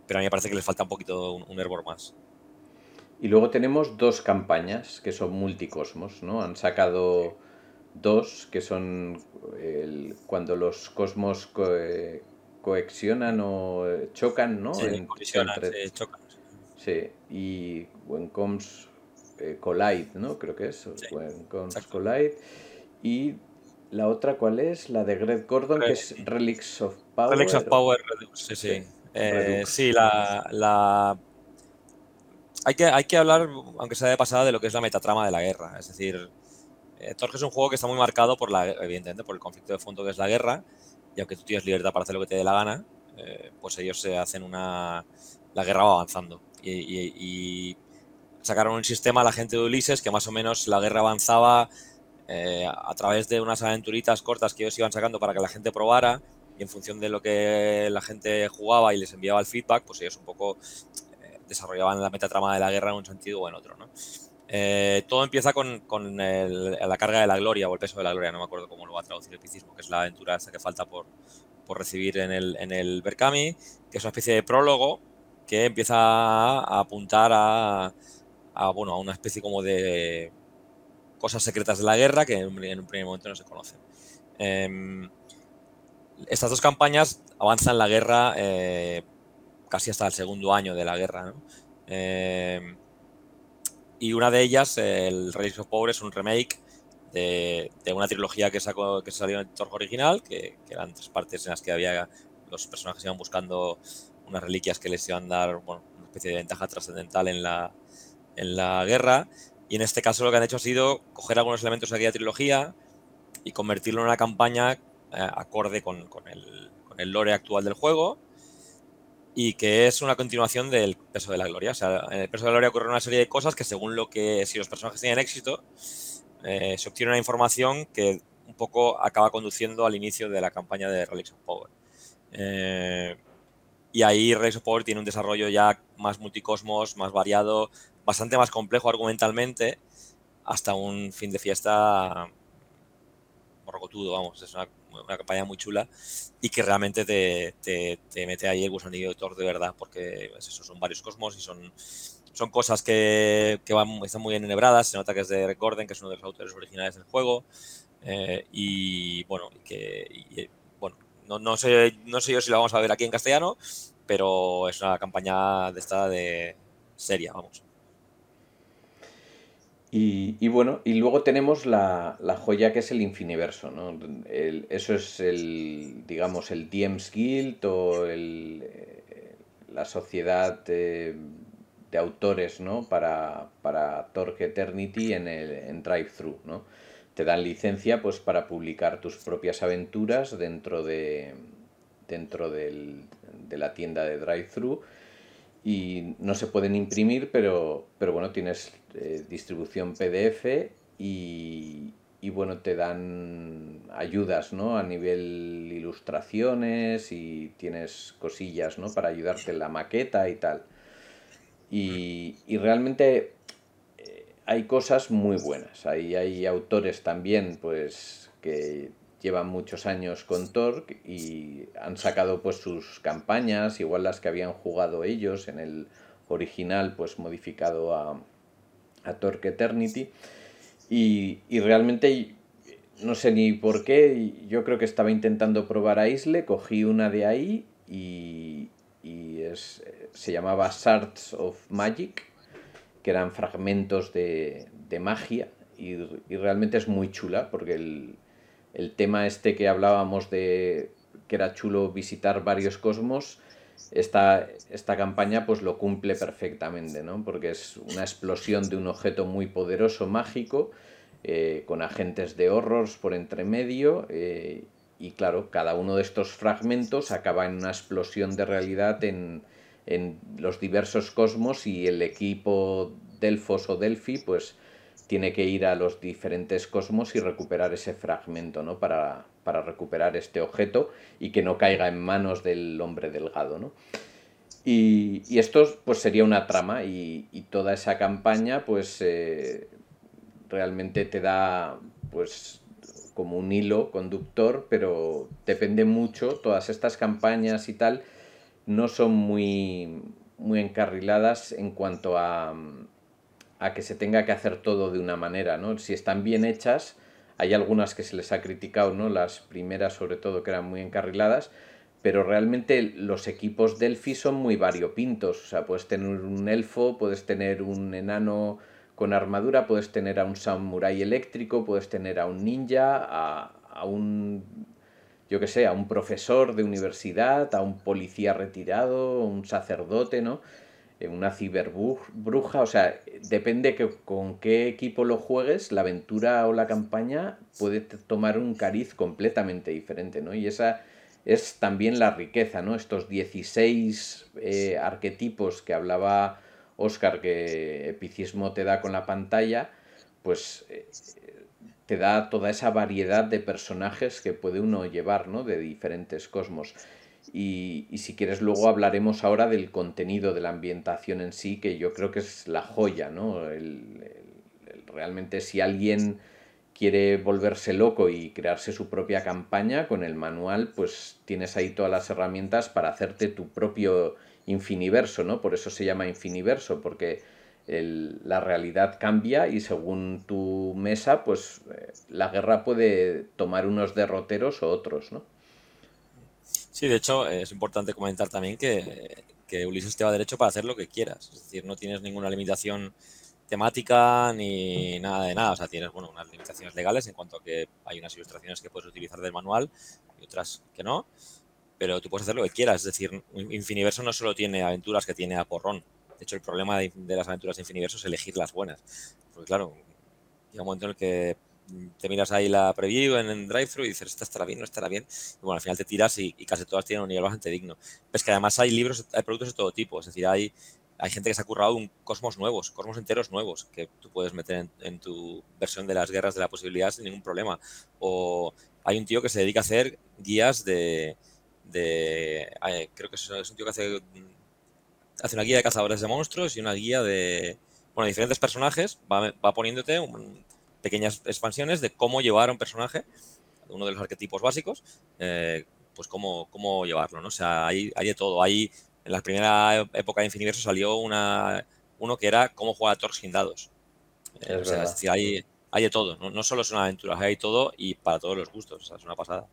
pero a mí me parece que les falta un poquito un, un hervor más. Y luego tenemos dos campañas que son multicosmos, ¿no? Han sacado dos que son el, cuando los cosmos eh, coexionan o chocan, ¿no? Sí, chocan. Sí, y When Comes eh, Collide, ¿no? Creo que es. When Comes Collide. Y la otra, ¿cuál es? La de Greg Gordon, que es Relics of Power. Relics of Power Redux, sí, sí. Sí, eh, la, Hay, que, hay que hablar, aunque sea de pasada, de lo que es la metatrama de la guerra. Es decir, eh, Torque es un juego que está muy marcado por la, evidentemente, por el conflicto de fondo que es la guerra y aunque tú tienes libertad para hacer lo que te dé la gana, eh, pues ellos se hacen una... La guerra va avanzando. Y, sacaron un sistema a la gente de Ulises que más o menos la guerra avanzaba eh, a través de unas aventuritas cortas que ellos iban sacando para que la gente probara y en función de lo que la gente jugaba y les enviaba el feedback, pues ellos un poco eh, desarrollaban la metatrama de la guerra en un sentido o en otro, ¿no? Eh, todo empieza con, la carga de la gloria o el peso de la gloria, no me acuerdo cómo lo va a traducir el picismo, que es la aventura esta que falta por, recibir en el, en el Berkami, que es una especie de prólogo que empieza a apuntar a, bueno, a una especie como de cosas secretas de la guerra que en, un primer momento no se conocen. Em, estas dos campañas avanzan la guerra eh, casi hasta el segundo año de la guerra. Em, y una de ellas, el Relics of Power, es un remake de, una trilogía que, sacó, que salió en el Torg original, que, eran tres partes en las que había los personajes iban buscando unas reliquias que les iban a dar una especie de ventaja trascendental en la, en la guerra. Y en este caso lo que han hecho ha sido coger algunos elementos de aquella trilogía y convertirlo en una campaña eh, acorde con, el, con, el, lore actual del juego y que es una continuación del Peso de la Gloria. O sea, en el Peso de la Gloria ocurre una serie de cosas que según lo que, si los personajes tienen éxito, eh, se obtiene una información que un poco acaba conduciendo al inicio de la campaña de Relics of Power. Eh, y ahí of Power tiene un desarrollo ya más multicosmos, más variado, bastante más complejo argumentalmente, hasta un fin de fiesta morrocotudo, vamos, es una, campaña muy chula y que realmente te, te, mete ahí el gusanillo de Thor de verdad, porque pues eso, son varios cosmos y son, son cosas que, que van, están muy enhebradas, se nota que es de Gordon, que es uno de los autores originales del juego, eh, y bueno, que, bueno, no, no, sé, no sé yo si lo vamos a ver aquí en castellano, pero es una campaña de esta de seria, vamos. Y, bueno, y luego tenemos la, joya que es el Infiniverso, ¿no? eso es el, digamos, el DM's Guild o el, eh, la sociedad de, autores, ¿no? Para, para Torque Eternity en, el, en Drive-Thru, ¿no? Te dan licencia, pues, para publicar tus propias aventuras dentro de, dentro del, de la tienda de Drive-Thru y no se pueden imprimir, pero, pero bueno, tienes eh, distribución PDF y, y, bueno, te dan ayudas, ¿no? A nivel ilustraciones y tienes cosillas, ¿no? Para ayudarte en la maqueta y tal. Y, y realmente hay cosas muy buenas. Ahí hay autores también, pues, que llevan muchos años con Torque y han sacado pues sus campañas, igual las que habían jugado ellos en el original, pues modificado a, a Torque Eternity. Y, realmente no sé ni por qué, yo creo que estaba intentando probar a Isle, cogí una de ahí y, es, se llamaba Shards of Magic, que eran fragmentos de, magia y, y realmente es muy chula porque el, el tema este que hablábamos de que era chulo visitar varios cosmos, esta, esta campaña pues lo cumple perfectamente, ¿no? Porque es una explosión de un objeto muy poderoso, mágico, eh, con agentes de horrors por entre medio, eh, y claro, cada uno de estos fragmentos acaba en una explosión de realidad en, en los diversos cosmos y el equipo Delfos o Delphi pues tiene que ir a los diferentes cosmos y recuperar ese fragmento, ¿no? Para, recuperar este objeto y que no caiga en manos del hombre delgado, ¿no? Y, esto pues sería una trama y, toda esa campaña pues eh, realmente te da pues como un hilo conductor, pero depende mucho, todas estas campañas y tal no son muy, muy encarriladas en cuanto a, a que se tenga que hacer todo de una manera, ¿no? Si están bien hechas, hay algunas que se les ha criticado, ¿no? Las primeras sobre todo que eran muy encarriladas, pero realmente los equipos Delphi son muy variopintos, o sea, puedes tener un elfo, puedes tener un enano con armadura, puedes tener a un samurai eléctrico, puedes tener a un ninja, a, a un yo que sé, a un profesor de universidad, a un policía retirado, un sacerdote, ¿no? una ciberbruja, o sea, depende que, con qué equipo lo juegues, la aventura o la campaña puede tomar un cariz completamente diferente, ¿no? Y esa es también la riqueza, ¿no? Estos 16 eh, arquetipos que hablaba Oscar, que epicismo te da con la pantalla, pues eh, te da toda esa variedad de personajes que puede uno llevar, ¿no? De diferentes cosmos. Y, si quieres luego hablaremos ahora del contenido de la ambientación en sí, que yo creo que es la joya, ¿no? realmente si alguien quiere volverse loco y crearse su propia campaña con el manual, pues tienes ahí todas las herramientas para hacerte tu propio infiniverso, ¿no? Por eso se llama infiniverso, porque la realidad cambia y según tu mesa, pues eh, la guerra puede tomar unos derroteros o otros, ¿no? Sí, de hecho es importante comentar también que, que Ulises te va derecho para hacer lo que quieras, es decir, no tienes ninguna limitación temática ni nada de nada. O sea, tienes bueno, unas limitaciones legales en cuanto a que hay unas ilustraciones que puedes utilizar del manual y otras que no. Pero tú puedes hacer lo que quieras. Es decir, Infiniverso no solo tiene aventuras que tiene a porrón. De hecho, el problema de, las aventuras de Infiniverso es elegir las buenas. Porque claro, llega un momento en el que te miras ahí la preview en, el drive-thru y dices, esta estará bien, no estará bien. Y bueno, al final te tiras y, casi todas tienen un nivel bastante digno. Es que además hay libros, hay productos de todo tipo. Es decir, hay hay gente que se ha currado un cosmos nuevos, cosmos enteros nuevos, que tú puedes meter en, tu versión de las guerras de la posibilidad sin ningún problema. O hay un tío que se dedica a hacer guías de... de creo que es, un tío que hace, hace una guía de cazadores de monstruos y una guía de... Bueno, diferentes personajes, va, poniéndote pequeñas expansiones de cómo llevar a un personaje, uno de los arquetipos básicos, eh, pues cómo, cómo llevarlo, ¿no? O sea, hay, hay de todo. Hay en la primera época de Infiniverso salió una, uno que era cómo jugar a Thor sin dados. Eh, es, decir, hay, hay, de todo, no, solo es una aventura, hay todo y para todos los gustos, es una pasada.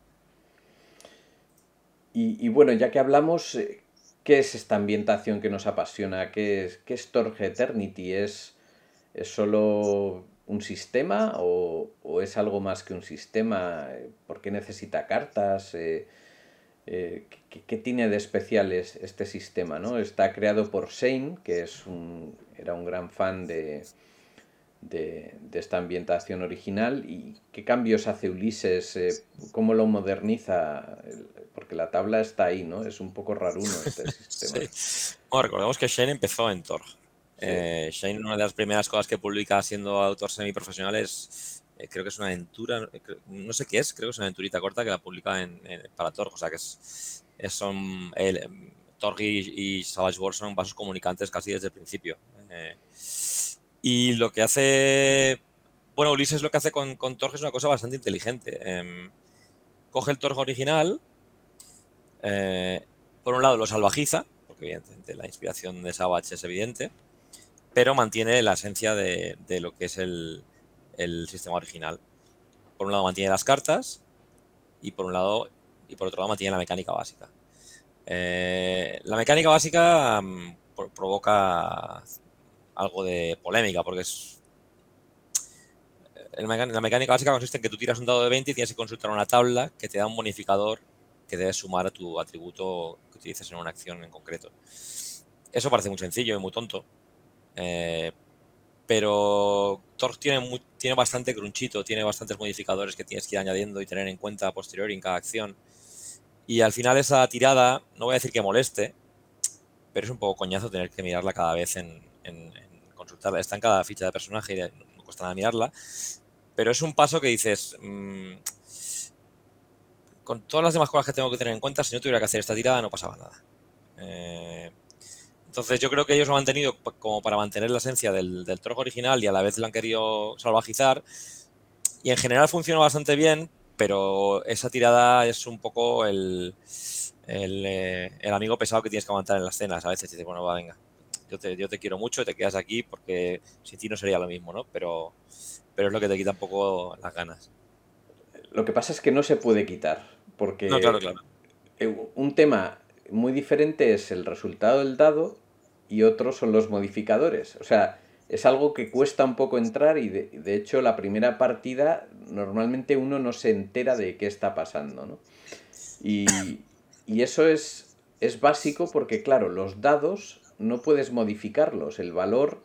Y, bueno, ya que hablamos, eh, ¿qué es esta ambientación que nos apasiona? ¿Qué es, qué es Eternity? ¿Es, ¿Es solo un sistema o, es algo más que un sistema? ¿Por qué necesita cartas? Eh, eh, ¿qué, tiene de especial este sistema? ¿no? Está creado por Shane, que es un, era un gran fan de, de, esta ambientación original. ¿Y qué cambios hace Ulises? Eh, ¿Cómo lo moderniza? Porque la tabla está ahí, ¿no? Es un poco raruno este sistema. recordemos que Shane empezó en Tor. Eh, Shane, una de las primeras cosas que publica siendo autor semiprofesional es eh, creo que es una aventura, eh, no sé qué es, creo que es una aventurita corta que la publica en, para Torg, o sea que es, son el, Torg y, Savage Worlds son vasos comunicantes casi desde el principio. Eh, y lo que hace, bueno, Ulises lo que hace con, con es una cosa bastante inteligente. Em, coge el Torg original, por un lado lo salvajiza, porque evidentemente la inspiración de Savage es evidente, pero mantiene la esencia de lo que es el, el sistema original. Por un lado mantiene las cartas y por un lado y por otro lado mantiene la mecánica básica. Eh, la mecánica básica mm, provoca algo de polémica porque es la mecánica básica consiste en que tú tiras un dado de 20 y tienes que consultar una tabla que te da un bonificador que debes sumar a tu atributo que utilices en una acción en concreto. Eso parece muy sencillo y muy tonto, eh, pero Torch tiene, tiene bastante crunchito, tiene bastantes modificadores que tienes que ir añadiendo y tener en cuenta a posteriori en cada acción. Y al final esa tirada, no voy a decir que moleste, pero es un poco coñazo tener que mirarla cada vez en, Está en cada ficha de personaje y no cuesta nada mirarla. Pero es un paso que dices, mm, con todas las demás cosas que tengo que tener en cuenta, si no tuviera que hacer esta tirada no pasaba nada. Eh, entonces yo creo que ellos lo han mantenido como para mantener la esencia del, del original y a la vez lo han querido salvajizar. Y en general funciona bastante bien, pero esa tirada es un poco el, el, eh, amigo pesado que tienes que aguantar en las cenas. A veces dices, bueno, va, venga, yo te, yo te quiero mucho y te quedas aquí porque sin ti no sería lo mismo, ¿no? Pero, pero es lo que te quita un poco las ganas. Lo que pasa es que no se puede quitar, porque un tema muy diferente es el resultado del dado y otros son los modificadores. O sea, es algo que cuesta un poco entrar y de, hecho la primera partida normalmente uno no se entera de qué está pasando. ¿no? Y, eso es, es básico porque, claro, los dados no puedes modificarlos. El valor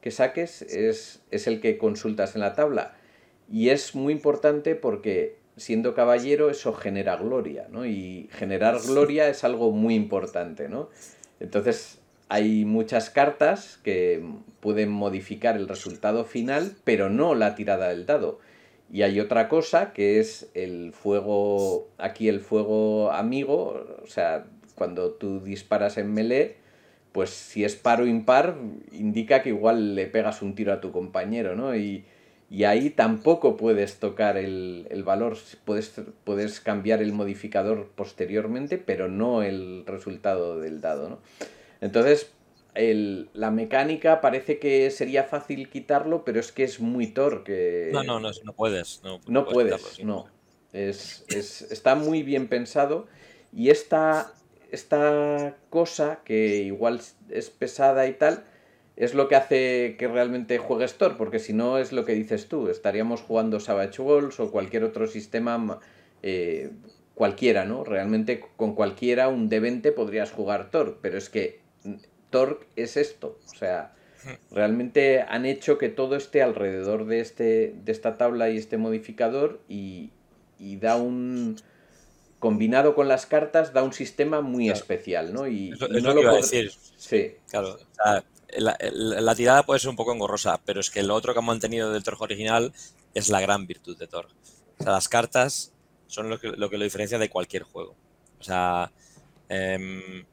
que saques es, es el que consultas en la tabla. Y es muy importante porque siendo caballero eso genera gloria, ¿no? Y generar gloria es algo muy importante, ¿no? Entonces, hay muchas cartas que pueden modificar el resultado final, pero no la tirada del dado. Y hay otra cosa que es el fuego, aquí el fuego amigo, o sea, cuando tú disparas en melee, pues si es par o impar, indica que igual le pegas un tiro a tu compañero, ¿no? Y, y ahí tampoco puedes tocar el, el, valor, puedes, puedes cambiar el modificador posteriormente, pero no el resultado del dado, ¿no? Entonces, el, la mecánica parece que sería fácil quitarlo, pero es que es muy torque. No, no, no, no puedes. No, no puedes, quitarlo, no. Es, es, está muy bien pensado y esta, esta cosa que igual es pesada y tal, es lo que hace que realmente juegues Thor, porque si no es lo que dices tú, estaríamos jugando Savage Walls o cualquier otro sistema, eh, cualquiera, ¿no? Realmente con cualquiera un D20 podrías jugar Thor, pero es que Torque es esto. O sea, realmente han hecho que todo esté alrededor de, este, de esta tabla y este modificador y, y da un... Combinado con las cartas, da un sistema muy especial, ¿no? Y, es, lo, que iba a decir. Sí. Claro. O sea, la, la, tirada puede ser un poco engorrosa, pero es que lo otro que han mantenido del Torg original es la gran virtud de Torg. O sea, las cartas son lo que lo, que lo diferencia de cualquier juego. O sea, eh,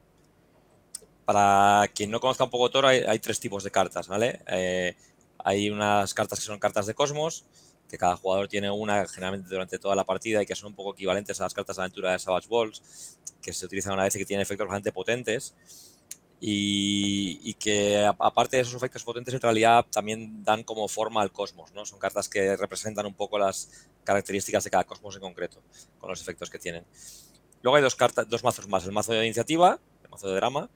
para quien no conozca un poco Toro, hay, tres tipos de cartas, ¿vale? Eh, hay unas cartas que son cartas de Cosmos, que cada jugador tiene una generalmente durante toda la partida y que son un poco equivalentes a las cartas de aventura de Savage Balls, que se utilizan una vez y que tienen efectos bastante potentes. Y, que aparte de esos efectos potentes, en realidad también dan como forma al cosmos, ¿no? Son cartas que representan un poco las características de cada cosmos en concreto, con los efectos que tienen. Luego hay dos, cartas, dos mazos más, el mazo de iniciativa, el mazo de drama,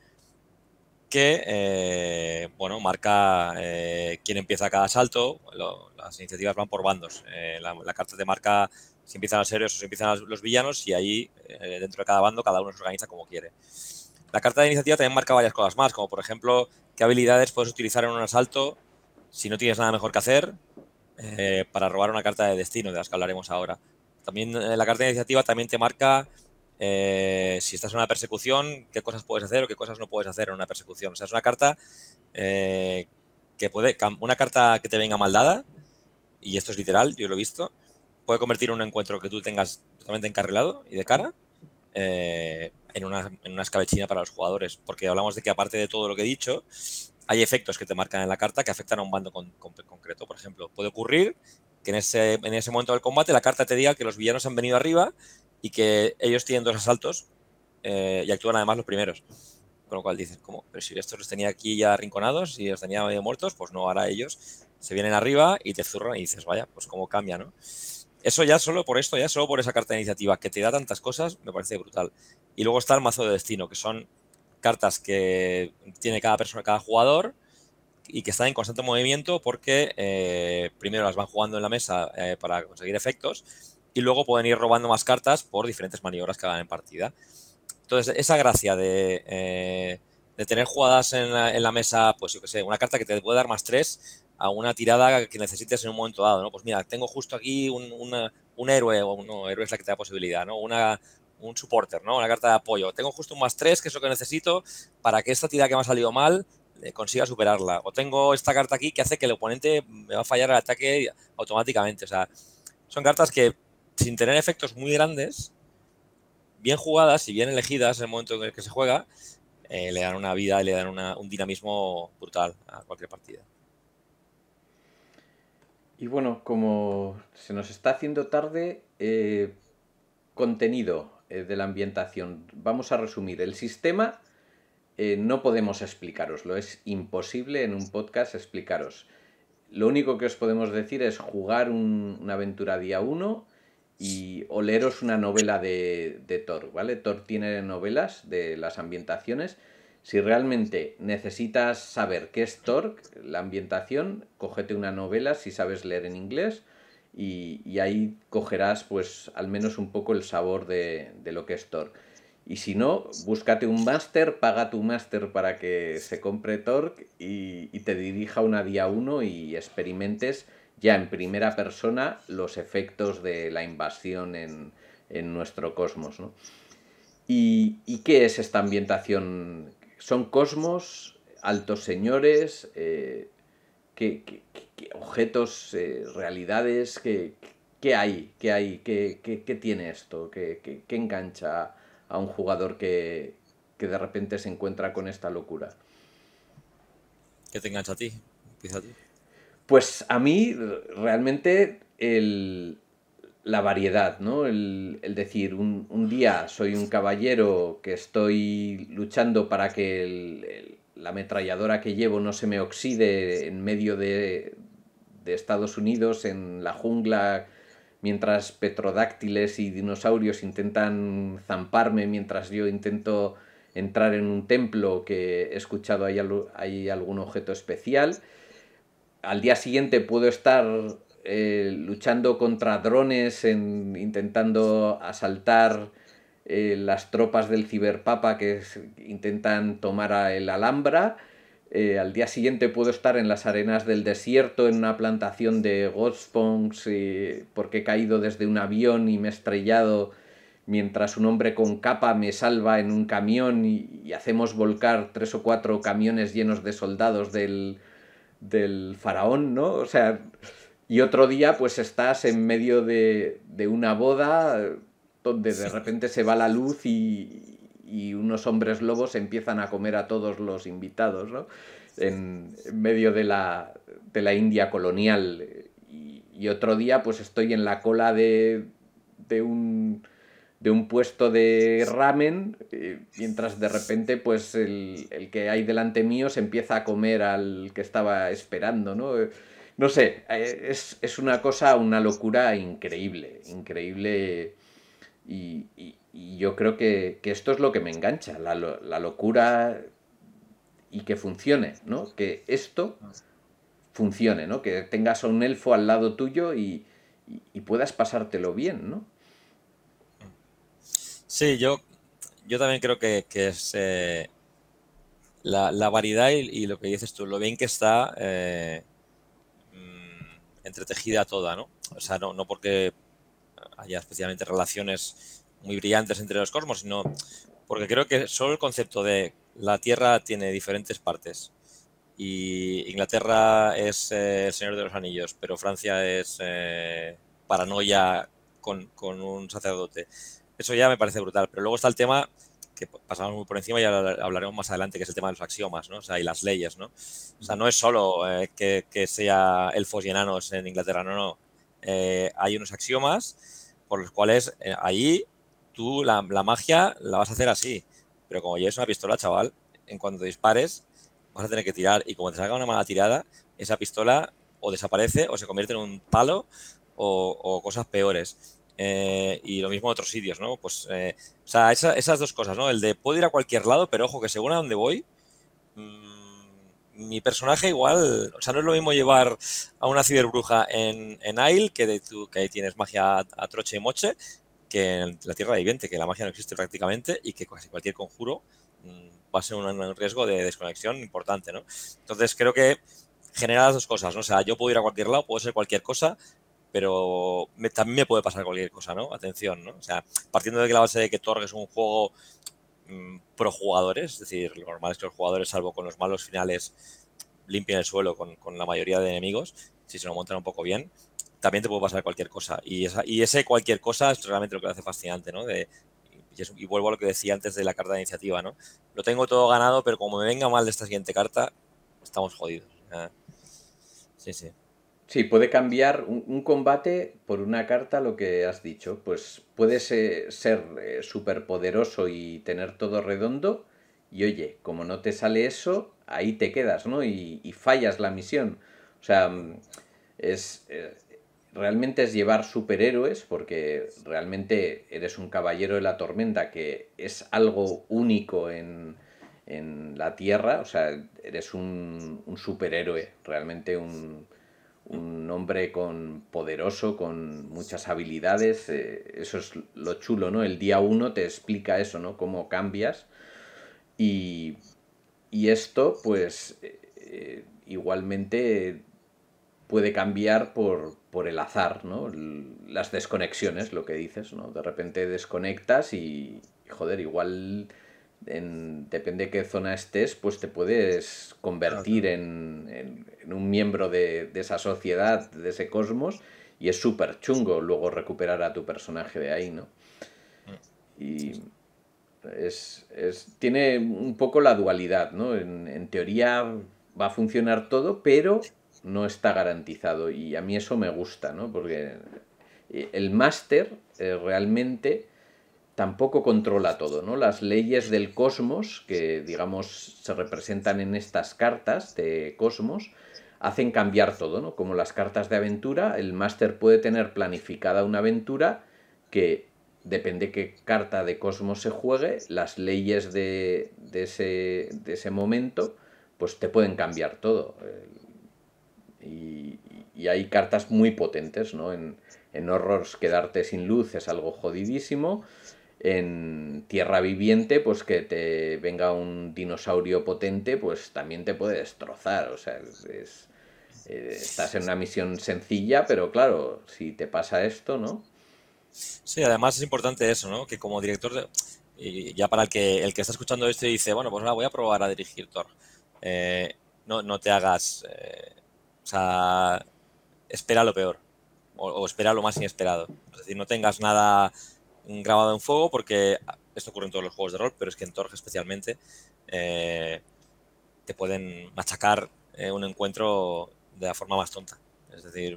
que eh, bueno, marca eh, quién empieza cada salto. las iniciativas van por bandos. Eh, la, carta te marca si empiezan los serios o si empiezan los villanos y ahí dentro de cada bando cada uno se organiza como quiere. La carta de iniciativa también marca varias cosas más, como por ejemplo qué habilidades puedes utilizar en un asalto si no tienes nada mejor que hacer para robar una carta de destino, de las que hablaremos ahora. También la carta de iniciativa también te marca eh, si estás en una persecución, qué cosas puedes hacer o qué cosas no puedes hacer en una persecución. O sea, es una carta eh, que puede, una carta que te venga mal dada, y esto es literal, yo lo he visto, puede convertir un encuentro que tú tengas totalmente encarrilado y de cara eh, en, una, en una escabechina para los jugadores. Porque hablamos de que aparte de todo lo que he dicho, hay efectos que te marcan en la carta que afectan a un bando concreto. Por ejemplo, puede ocurrir que en ese, en ese momento del combate la carta te diga que los villanos han venido arriba y que ellos tienen dos asaltos eh, y actúan además los primeros. Con lo cual dices, ¿cómo? Pero si estos los tenía aquí ya arrinconados y los tenía medio muertos, pues no, ahora ellos se vienen arriba y te zurran y dices, vaya, pues cómo cambia, ¿no? Eso ya solo por esto, ya solo por esa carta de iniciativa que te da tantas cosas, me parece brutal. Y luego está el mazo de destino, que son cartas que tiene cada persona, cada jugador y que están en constante movimiento porque eh, primero las van jugando en la mesa eh, para conseguir efectos y luego pueden ir robando más cartas por diferentes maniobras que hagan en partida. Entonces, esa gracia de, eh, de tener jugadas en la, mesa, pues yo que sé, una carta que te puede dar más tres a una tirada que necesites en un momento dado, ¿no? Pues mira, tengo justo aquí un, un héroe, o no, héroe es la que te da posibilidad, ¿no? Una, un supporter, ¿no? Una carta de apoyo. Tengo justo un más tres, que es lo que necesito para que esta tirada que me ha salido mal eh, consiga superarla. O tengo esta carta aquí que hace que el oponente me va a fallar el ataque automáticamente. O sea, son cartas que sin tener efectos muy grandes, bien jugadas y bien elegidas en el momento en el que se juega, eh, le dan una vida y le dan un dinamismo brutal a cualquier partida. Y bueno, como se nos está haciendo tarde, eh, contenido eh, de la ambientación. Vamos a resumir. El sistema no podemos explicaroslo, es imposible en un podcast explicaros. Lo único que os podemos decir es jugar una aventura día 1 y o leeros una novela de, de Thor, ¿vale? Thor tiene novelas de las ambientaciones. Si realmente necesitas saber qué es Thor, la ambientación, cógete una novela si sabes leer en inglés y, y ahí cogerás pues al menos un poco el sabor de, de lo que es Thor. Y si no, búscate un máster, paga tu máster para que se compre Torque y, y te dirija una día uno y experimentes ya en primera persona los efectos de la invasión en, nuestro cosmos. ¿no? ¿Y, qué es esta ambientación son cosmos, altos señores, eh, ¿qué, objetos, eh, realidades, qué, hay? ¿Qué hay? ¿Qué, tiene esto? ¿Qué, engancha a un jugador que, que de repente se encuentra con esta locura? ¿Qué te engancha a ti? Empieza a ti. Pues a mí realmente el, la variedad, ¿no? El, decir, un, día soy un caballero que estoy luchando para que la ametralladora que llevo no se me oxide en medio de, de Estados Unidos, en la jungla, mientras petrodáctiles y dinosaurios intentan zamparme, mientras yo intento entrar en un templo que he escuchado hay, hay algún objeto especial. Al día siguiente puedo estar eh, luchando contra drones, en, intentando asaltar eh, las tropas del ciberpapa que intentan tomar a el Alhambra. Eh, al día siguiente puedo estar en las arenas del desierto, en una plantación de Ghostpongs, porque he caído desde un avión y me he estrellado mientras un hombre con capa me salva en un camión y, hacemos volcar tres o cuatro camiones llenos de soldados del, del faraón, ¿no? O sea, y otro día pues estás en medio de, una boda donde de repente se va la luz y, unos hombres lobos empiezan a comer a todos los invitados, ¿no? En, medio de la, de la India colonial. Y, otro día pues estoy en la cola de, de un de un puesto de ramen, eh, mientras de repente pues el, el, que hay delante mío se empieza a comer al que estaba esperando, ¿no? no sé, eh, es, una cosa, una locura increíble, increíble. Y, yo creo que, esto es lo que me engancha, la, locura y que funcione, ¿no? Que esto funcione, ¿no? Que tengas a un elfo al lado tuyo y, puedas pasártelo bien, ¿no? Sí, yo, yo también creo que, es eh, la, variedad y, lo que dices tú, lo bien que está eh, entretejida toda, ¿no? O sea, no, no porque haya especialmente relaciones muy brillantes entre los cosmos, sino porque creo que solo el concepto de la Tierra tiene diferentes partes. Y Inglaterra es eh, el Señor de los Anillos, pero Francia es eh, paranoia con, con, un sacerdote. Eso ya me parece brutal. Pero luego está el tema que pasamos muy por encima y hablaremos más adelante, que es el tema de los axiomas, ¿no? O sea, y las leyes, ¿no? O sea, no es solo eh, que, que, sea elfos y enanos en Inglaterra, no, no. Eh, hay unos axiomas por los cuales eh, ahí tú la, la, magia la vas a hacer así. Pero como lleves una pistola, chaval, en cuanto dispares, vas a tener que tirar. Y como te salga una mala tirada, esa pistola o desaparece o se convierte en un palo o cosas peores. Eh, y lo mismo en otros sitios, ¿no? Pues, eh, o sea, esas dos cosas, ¿no? El de puedo ir a cualquier lado, pero ojo que según a dónde voy, mmm, mi personaje igual, o sea, no es lo mismo llevar a una ciberbruja en, en Isle, que, de que ahí tienes magia a, troche y moche, que en la Tierra Viviente, que la magia no existe prácticamente y que casi cualquier conjuro mmm, va a ser un, un riesgo de desconexión importante, ¿no? Entonces creo que genera las dos cosas, ¿no? O sea, yo puedo ir a cualquier lado, puedo ser cualquier cosa, pero también me puede pasar cualquier cosa, ¿no? Atención, ¿no? O sea, partiendo de que la base de que Torg es un juego mm, pro jugadores, es decir, lo normal es que los jugadores, salvo con los malos finales, limpien el suelo con, con la mayoría de enemigos, si se lo montan un poco bien, también te puede pasar cualquier cosa. Y, esa, y ese cualquier cosa es realmente lo que lo hace fascinante, ¿no? De, y, vuelvo a lo que decía antes de la carta de iniciativa, ¿no? Lo tengo todo ganado, pero como me venga mal de esta siguiente carta, estamos jodidos. Sí, sí. Sí, puede cambiar un, combate por una carta, lo que has dicho. Pues puede ser, eh, súper poderoso y tener todo redondo. Y oye, como no te sale eso, ahí te quedas, ¿no? Y, fallas la misión. O sea, mm, es. Eh, realmente es llevar superhéroes, porque realmente eres un caballero de la tormenta, que es algo único en, en la Tierra. O sea, eres un, un superhéroe, realmente un un hombre con poderoso, con muchas habilidades. Eh, eso es lo chulo, ¿no? El día uno te explica eso, ¿no? Cómo cambias. Y, esto, pues, eh, igualmente puede cambiar por, por, el azar, ¿no? Las desconexiones, lo que dices, ¿no? De repente desconectas y, joder, igual depende de qué zona estés, pues te puedes convertir en, un miembro de, esa sociedad, de ese cosmos, y es súper chungo luego recuperar a tu personaje de ahí, ¿no? Mm. Y es, tiene un poco la dualidad, ¿no? En, teoría va a funcionar todo, pero no está garantizado, y a mí eso me gusta, ¿no? Porque el máster eh, realmente tampoco controla todo, ¿no? Las leyes del cosmos, que digamos se representan en estas cartas de cosmos, hacen cambiar todo, ¿no? Como las cartas de aventura, el máster puede tener planificada una aventura que depende qué carta de cosmos se juegue, las leyes de, ese, de ese, momento, pues te pueden cambiar todo. Y, y hay cartas muy potentes, ¿no? En, en Horrors quedarte sin luz es algo jodidísimo en tierra viviente, pues que te venga un dinosaurio potente, pues también te puede destrozar. O sea, es, eh, estás en una misión sencilla, pero claro, si te pasa esto, ¿no? Sí, además es importante eso, ¿no? Que como director, de, y ya para el que, el que está escuchando esto y dice, bueno, pues ahora voy a probar a dirigir Thor. Eh, no, no te hagas, eh, o sea, espera lo peor o, o espera lo más inesperado. Es decir, no tengas nada grabado en fuego porque esto ocurre en todos los juegos de rol, pero es que en Torg especialmente eh, te pueden machacar eh, un encuentro de la forma más tonta. Es decir,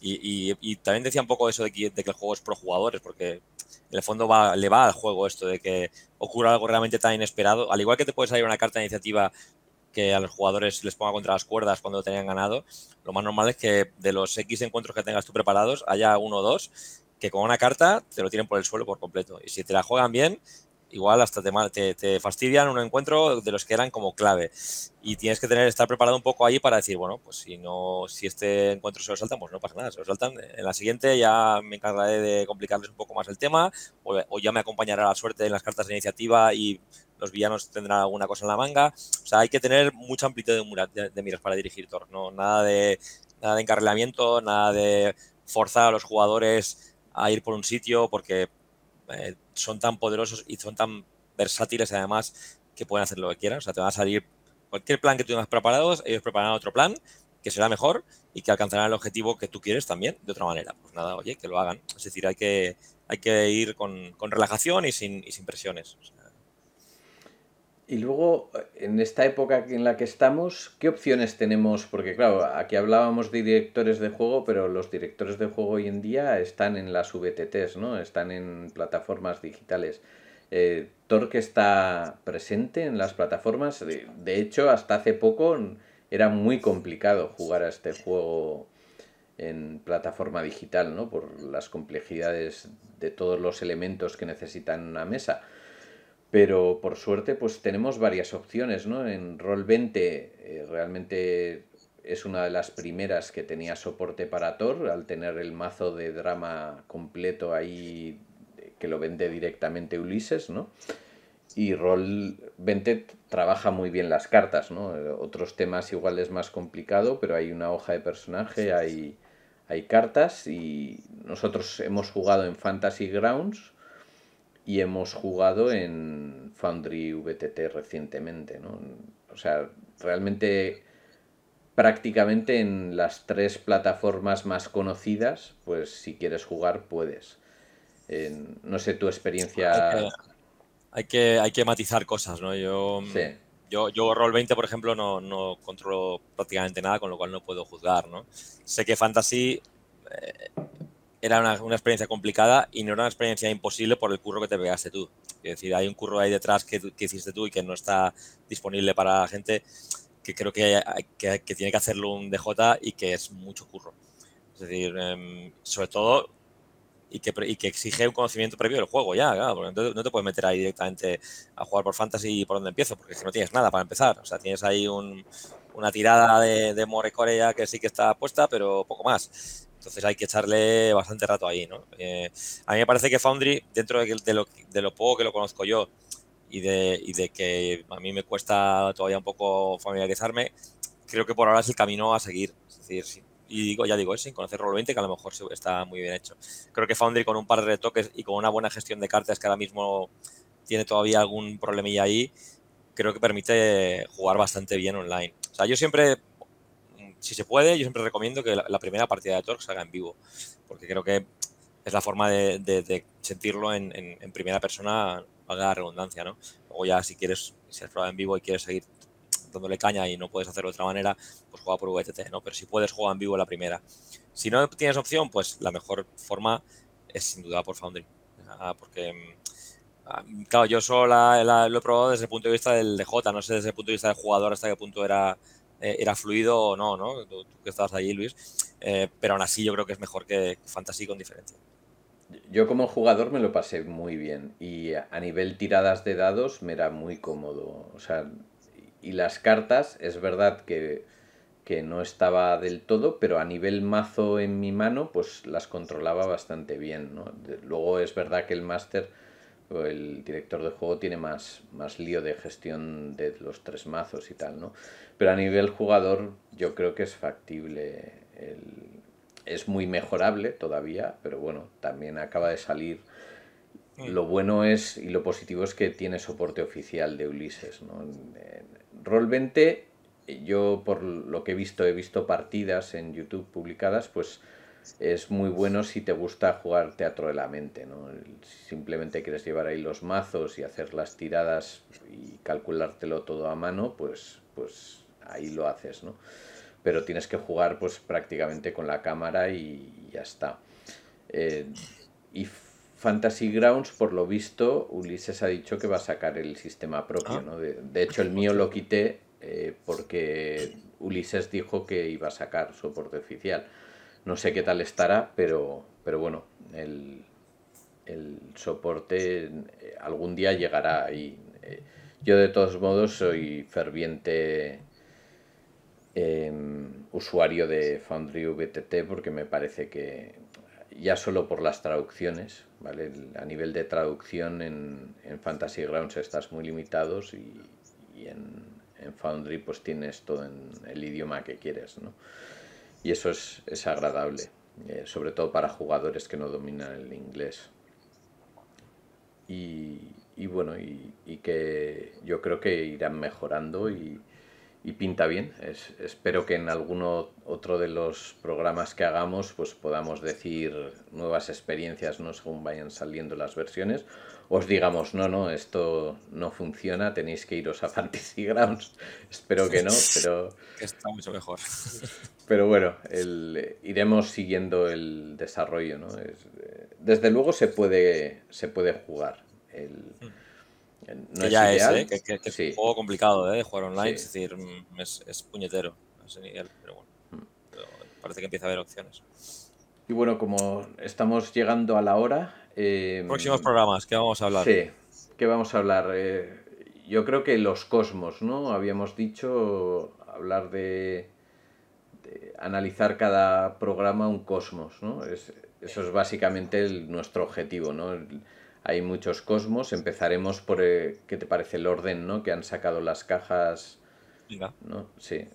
y, también decía un poco eso de que, el juego es pro jugadores, porque en el fondo va, le va al juego esto de que ocurra algo realmente tan inesperado. Al igual que te puede salir una carta de iniciativa que a los jugadores les ponga contra las cuerdas cuando te hayan ganado, lo más normal es que de los X encuentros que tengas tú preparados haya uno o dos que con una carta te lo tienen por el suelo por completo. Y si te la juegan bien, igual hasta te, te, fastidian un encuentro de los que eran como clave. Y tienes que tener, estar preparado un poco ahí para decir, bueno, pues si no, si este encuentro se lo saltan, pues no pasa nada, se lo saltan. En la siguiente ya me encargaré de complicarles un poco más el tema, o, ya me acompañará la suerte en las cartas de iniciativa y los villanos tendrán alguna cosa en la manga. O sea, hay que tener mucha amplitud de, de, miras para dirigir Thor, ¿no? Nada de, nada de encarrilamiento, nada de forzar a los jugadores a ir por un sitio porque eh, son tan poderosos y son tan versátiles además que pueden hacer lo que quieran. O sea, te van a salir cualquier plan que tú tengas preparado, ellos preparan otro plan que será mejor y que alcanzará el objetivo que tú quieres también de otra manera. Pues nada, oye, que lo hagan. Es decir, hay que, hay que ir con, con relajación y sin, y sin presiones. Y luego, en esta época en la que estamos, ¿qué opciones tenemos? Porque claro, aquí hablábamos de directores de juego, pero los directores de juego hoy en día están en las VTTs, ¿no? Están en plataformas digitales. Eh, Torque está presente en las plataformas. De hecho, hasta hace poco era muy complicado jugar a este juego en plataforma digital, ¿no? Por las complejidades de todos los elementos que necesitan una mesa. Pero por suerte, pues tenemos varias opciones, ¿no? En Roll20 eh, realmente es una de las primeras que tenía soporte para Thor, al tener el mazo de drama completo ahí que lo vende directamente Ulises, ¿no? Y Roll20 trabaja muy bien las cartas, ¿no? Otros temas igual es más complicado, pero hay una hoja de personaje, hay, hay cartas y nosotros hemos jugado en Fantasy Grounds y hemos jugado en Foundry VTT recientemente, ¿no? O sea, realmente prácticamente en las tres plataformas más conocidas, pues si quieres jugar puedes. no sé tu experiencia. Hay que, hay que, matizar cosas, ¿no? Yo, yo, yo Roll20, por ejemplo, no, no, controlo prácticamente nada, con lo cual no puedo juzgar, ¿no? Sé que Fantasy era una, una, experiencia complicada y no era una experiencia imposible por el curro que te pegaste tú. Es decir, hay un curro ahí detrás que, que hiciste tú y que no está disponible para la gente que creo que, que, tiene que hacerlo un DJ y que es mucho curro. Es decir, eh, sobre todo, y que, y que, exige un conocimiento previo del juego ya, claro, porque no te, puedes meter ahí directamente a jugar por Fantasy por donde empiezo, porque es que no tienes nada para empezar. O sea, tienes ahí un, una tirada de, de More Corea que sí que está puesta, pero poco más. Entonces hay que echarle bastante rato ahí, ¿no? Eh, a mí me parece que Foundry, dentro de, lo, de, lo, poco que lo conozco yo y de, y de, que a mí me cuesta todavía un poco familiarizarme, creo que por ahora es el camino a seguir. Es decir, y digo, ya digo, sin conocer Roll20, que a lo mejor está muy bien hecho. Creo que Foundry con un par de retoques y con una buena gestión de cartas que ahora mismo tiene todavía algún problemilla ahí, creo que permite jugar bastante bien online. O sea, yo siempre, si se puede, yo siempre recomiendo que la, primera partida de Torque se haga en vivo, porque creo que es la forma de, sentirlo en, primera persona, haga la redundancia, ¿no? Luego ya si quieres, si has probado en vivo y quieres seguir dándole caña y no puedes hacerlo de otra manera, pues juega por VTT, ¿no? Pero si puedes, jugar en vivo la primera. Si no tienes opción, pues la mejor forma es sin duda por Foundry. Porque, mm, claro, yo solo lo he probado desde el punto de vista del DJ, no sé desde el punto de vista del jugador hasta qué punto era, eh, era fluido o no, ¿no? Tú, que estabas allí, Luis. Eh, pero aún así yo creo que es mejor que Fantasy con diferencia. Yo como jugador me lo pasé muy bien y a nivel tiradas de dados me era muy cómodo. O sea, y las cartas, es verdad que, no estaba del todo, pero a nivel mazo en mi mano, pues las controlaba bastante bien. Luego es verdad que el máster, el director de juego, tiene más, más lío de gestión de los tres mazos y tal, ¿no? Pero a nivel jugador yo creo que es factible. es muy mejorable todavía, pero bueno, también acaba de salir lo bueno es y lo positivo es que tiene soporte oficial de Ulises. ¿no? Roll 20, yo por lo que he visto, he visto partidas en YouTube publicadas, pues es muy bueno si te gusta jugar teatro de la mente, ¿no? Simplemente quieres llevar ahí los mazos y hacer las tiradas y calculártelo todo a mano, pues, pues ahí lo haces, ¿no? Pero tienes que jugar pues prácticamente con la cámara y ya está. Eh, y Fantasy Grounds, por lo visto, Ulises ha dicho que va a sacar el sistema propio. Ah. ¿no? De, hecho, el mío lo quité eh, porque Ulises dijo que iba a sacar soporte oficial. No sé qué tal estará, pero, pero bueno, el, soporte eh, algún día llegará. Y, eh, yo de todos modos soy ferviente em, usuario de Foundry VTT porque me parece que ya solo por las traducciones, ¿vale? A nivel de traducción en, Fantasy Grounds estás muy limitados y, en, Foundry pues tienes todo en el idioma que quieres, ¿no? Y eso es, agradable, eh, sobre todo para jugadores que no dominan el inglés. Y, bueno, y, que yo creo que irán mejorando y, y pinta bien. espero que en alguno otro de los programas que hagamos pues podamos decir nuevas experiencias ¿no? según vayan saliendo las versiones. Os digamos, no, no, esto no funciona, tenéis que iros a Fantasy Grounds. espero que no, pero... Está mucho mejor. Pero bueno, iremos siguiendo el desarrollo. ¿no? desde luego se puede, se puede jugar. El, mm. No es ya es, ¿eh? que, es un juego complicado ¿eh? de jugar online, es decir, mm, es, puñetero a ese nivel, pero bueno, mm. parece que empieza a haber opciones. Y bueno, como estamos llegando a la hora... Eh, Próximos programas, ¿qué vamos a hablar? Sí, ¿qué vamos a hablar? Eh, yo creo que los cosmos, ¿no? Habíamos dicho hablar de, analizar cada programa un cosmos, ¿no? eso es básicamente nuestro objetivo, ¿no? hay muchos cosmos. Empezaremos por, eh, ¿qué te parece el orden ¿no? que han sacado las cajas? ¿no? Sí,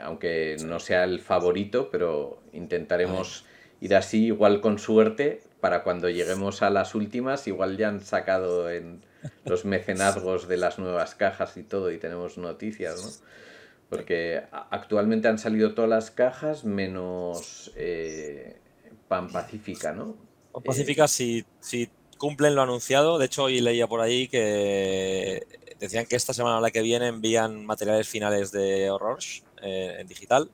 aunque no sea el favorito, pero intentaremos ir así, igual con suerte, para cuando lleguemos a las últimas, igual ya han sacado en los mecenazgos de las nuevas cajas y todo, y tenemos noticias, ¿no? Porque actualmente han salido todas las cajas menos eh, Pan Pacífica, ¿no? Pan Pacífica, si, si cumplen lo anunciado. De hecho, hoy leía por ahí que decían que esta semana o la que viene envían materiales finales de Horror eh, en digital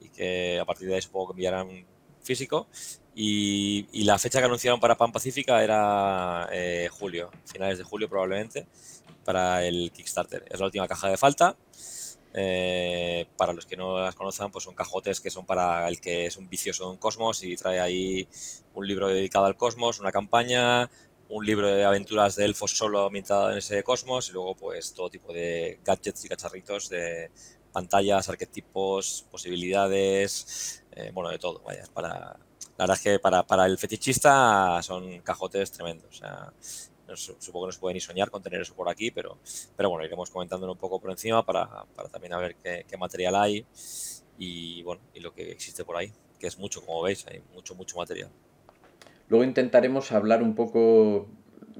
y que a partir de ahí supongo que enviarán físico. Y, la fecha que anunciaron para Pan Pacífica era eh, julio, finales de julio probablemente, para el Kickstarter. Es la última caja de falta. Eh, para los que no las conozcan, pues son cajotes que son para el que es un vicioso en Cosmos y trae ahí un libro dedicado al Cosmos, una campaña, un libro de aventuras de elfos solo ambientado en ese cosmos y luego pues todo tipo de gadgets y cacharritos de pantallas, arquetipos, posibilidades, eh, bueno, de todo, vaya, para, la verdad es que para, para el fetichista son cajotes tremendos, o sea, supongo que no se puede ni soñar con tener eso por aquí, pero, pero bueno, iremos comentándolo un poco por encima para, para también a ver qué, material hay y bueno, y lo que existe por ahí, que es mucho, como veis, hay mucho, mucho material. Luego intentaremos hablar un poco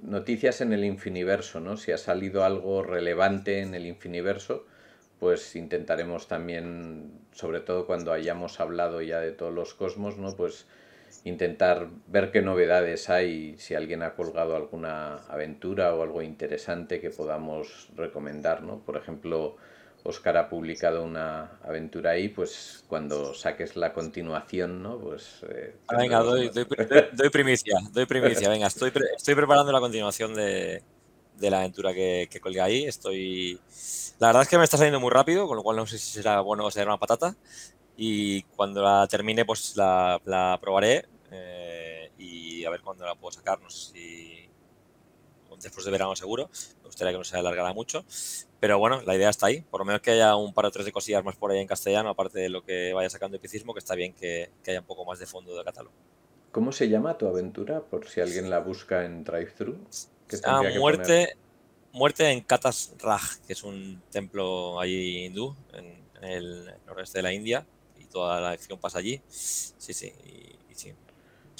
noticias en el infiniverso, ¿no? Si ha salido algo relevante en el infiniverso, pues intentaremos también, sobre todo cuando hayamos hablado ya de todos los cosmos, ¿no? Pues intentar ver qué novedades hay, si alguien ha colgado alguna aventura o algo interesante que podamos recomendar, ¿no? Por ejemplo, Oscar ha publicado una aventura ahí, pues cuando saques la continuación, ¿no? Pues... Eh, ah, venga, doy, primicia, doy primicia, venga, estoy, estoy preparando la continuación de, la aventura que, que colgué ahí, estoy... La verdad es que me está saliendo muy rápido, con lo cual no sé si será bueno o será una patata, y cuando la termine pues la, la probaré eh, y a ver cuándo la puedo sacar, no sé si después de verano seguro, me gustaría que no se alargara mucho, pero bueno, la idea está ahí, por lo menos que haya un par o tres de cosillas más por ahí en castellano, aparte de lo que vaya sacando epicismo, que está bien que, haya un poco más de fondo de catálogo. ¿Cómo se llama tu aventura? Por si alguien la busca en DriveThru. Ah, muerte, muerte en Katas Raj, que es un templo ahí hindú, en, el noroeste de la India, y toda la acción pasa allí. Sí, sí, y, sí.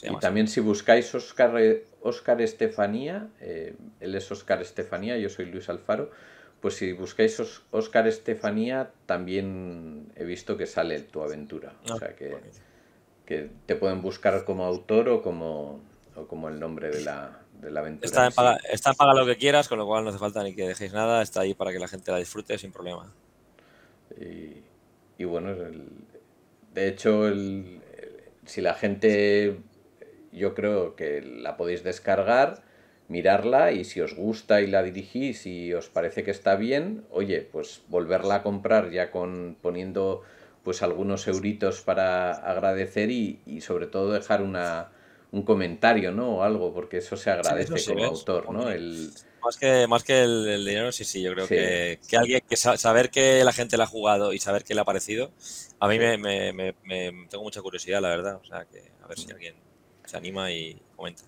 Y también si buscáis Oscar, Oscar Estefanía, eh, él es Oscar Estefanía, yo soy Luis Alfaro, pues si buscáis Oscar Estefanía, también he visto que sale tu aventura. o ah, sea que, que, te pueden buscar como autor o como, como el nombre de la, de la aventura. Está en, paga, está en paga lo que quieras, con lo cual no hace falta ni que dejéis nada, está ahí para que la gente la disfrute sin problema. Y, y bueno, de hecho, el, si la gente, yo creo que la podéis descargar mirarla y si os gusta y la dirigís y os parece que está bien, oye, pues volverla a comprar ya con poniendo pues algunos euritos para agradecer y, sobre todo dejar una, un comentario, ¿no? O algo, porque eso se agradece como autor, ¿no? El... Más que, más que el, dinero, sí, sí, yo creo que, que, alguien, que saber que la gente la ha jugado y saber que le ha parecido, a mí me, me, me, tengo mucha curiosidad, la verdad, o sea, que a ver si alguien se anima y comenta.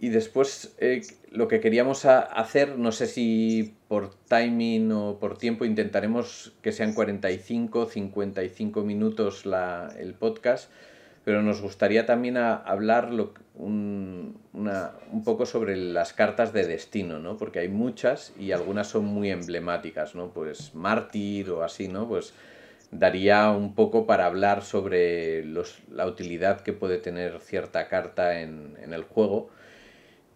Y después eh, lo que queríamos hacer, no sé si por timing o por tiempo, intentaremos que sean 45, 55 minutos la, el podcast, pero nos gustaría también hablar un, un, poco sobre las cartas de destino, ¿no? Porque hay muchas y algunas son muy emblemáticas, ¿no? Pues mártir o así, ¿no? Pues daría un poco para hablar sobre la utilidad que puede tener cierta carta en, el juego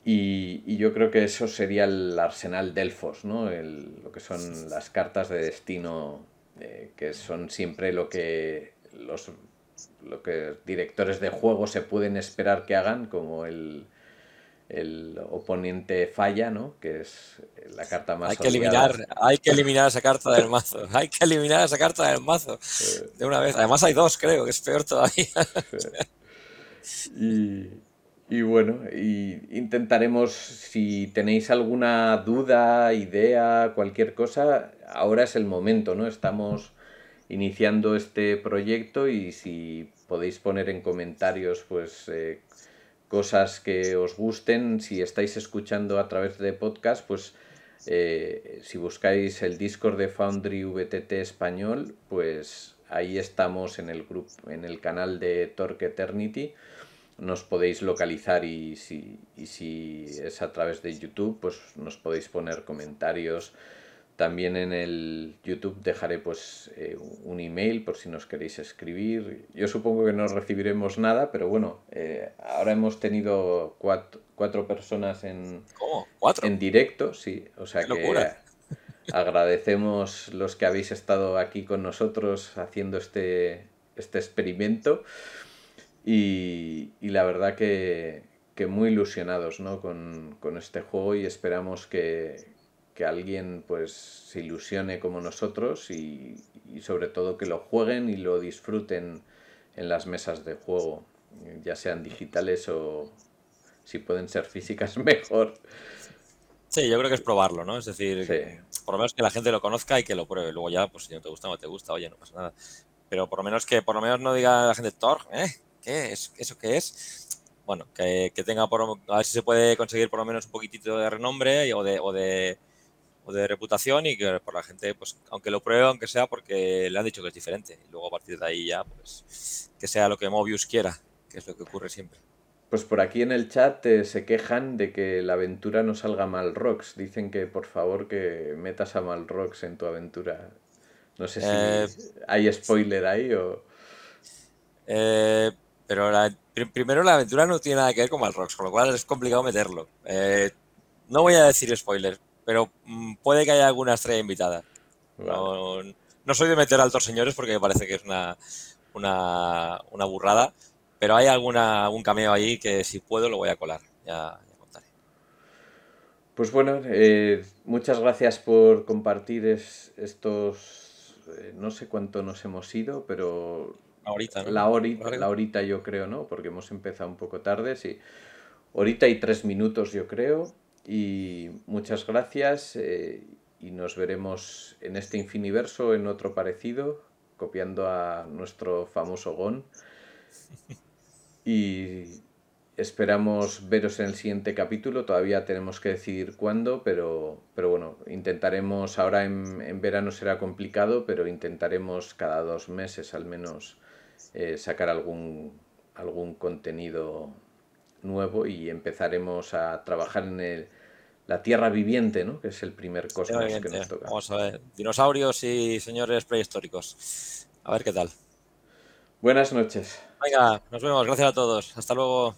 y, yo creo que eso sería el arsenal Delfos, ¿no? lo que son las cartas de destino, eh, que son siempre lo que los directores de juego se pueden esperar que hagan, como el, el oponente falla, ¿no? Que es la carta más hay que eliminar Hay que eliminar esa carta del mazo. Hay que eliminar esa carta del mazo. De una vez. Además hay dos, creo, que es peor todavía. Y, y bueno, y intentaremos, si tenéis alguna duda, idea, cualquier cosa, ahora es el momento, ¿no? Estamos iniciando este proyecto y si podéis poner en comentarios, pues, eh, cosas que os gusten, si estáis escuchando a través de podcast, pues, eh, si buscáis el Discord de Foundry VTT Español, pues ahí estamos en el grupo, en el canal de Torque Eternity nos podéis localizar y si, y si es a través de YouTube, pues nos podéis poner comentarios. También en el YouTube dejaré pues eh, un email por si nos queréis escribir. Yo supongo que no recibiremos nada, pero bueno, eh, ahora hemos tenido cuatro, cuatro personas en, en directo, sí. O sea que agradecemos los que habéis estado aquí con nosotros haciendo este, este experimento. Y, la verdad que, muy ilusionados ¿no? con, este juego y esperamos que, alguien pues se ilusione como nosotros y, sobre todo que lo jueguen y lo disfruten en las mesas de juego, ya sean digitales o si pueden ser físicas mejor. Sí, yo creo que es probarlo, ¿no? Es decir, por lo menos que la gente lo conozca y que lo pruebe. Luego ya, pues si no te gusta no te gusta, oye, no pasa nada. Pero por lo menos que por lo menos no diga la gente, Thor, ¿eh? ¿Qué es? ¿Eso qué es? Bueno, que, tenga por a ver si se puede conseguir por lo menos un poquitito de renombre o de, o de, o de reputación y que por la gente, pues aunque lo pruebe, aunque sea porque le han dicho que es diferente. Y luego a partir de ahí ya, pues que sea lo que Mobius quiera, que es lo que ocurre siempre. Pues por aquí en el chat eh, se quejan de que la aventura no salga mal rocks. Dicen que por favor que metas a mal rocks en tu aventura. No sé si Eh, hay spoiler ahí o... Eh, pero la- primero la aventura no tiene nada que ver con Malrox, con lo cual es complicado meterlo. Eh, no voy a decir spoiler, pero mm, puede que haya alguna estrella invitada. No, no soy de meter altos señores porque me parece que es una, una, una burrada, pero hay alguna, algún cameo ahí que si puedo lo voy a colar. Ya, ya contaré. Pues bueno, eh, muchas gracias por compartir es- estos... eh, no sé cuánto nos hemos ido, pero Ahorita, ¿no? La, hori- Vale. la horita yo creo, ¿no? Porque hemos empezado un poco tarde, sí. Horita y tres minutos yo creo. Y muchas gracias eh, y nos veremos en este infiniverso, en otro parecido, copiando a nuestro famoso Gon. Y esperamos veros en el siguiente capítulo. Todavía tenemos que decidir cuándo, pero, pero bueno, intentaremos, ahora en, en verano será complicado, pero intentaremos cada dos meses al menos eh, sacar algún, algún contenido nuevo y empezaremos a trabajar en el, la Tierra viviente, ¿no? que es el primer cosmos que nos toca. Vamos a ver. Dinosaurios y señores prehistóricos. A ver qué tal. Buenas noches. Venga, nos vemos. Gracias a todos. Hasta luego.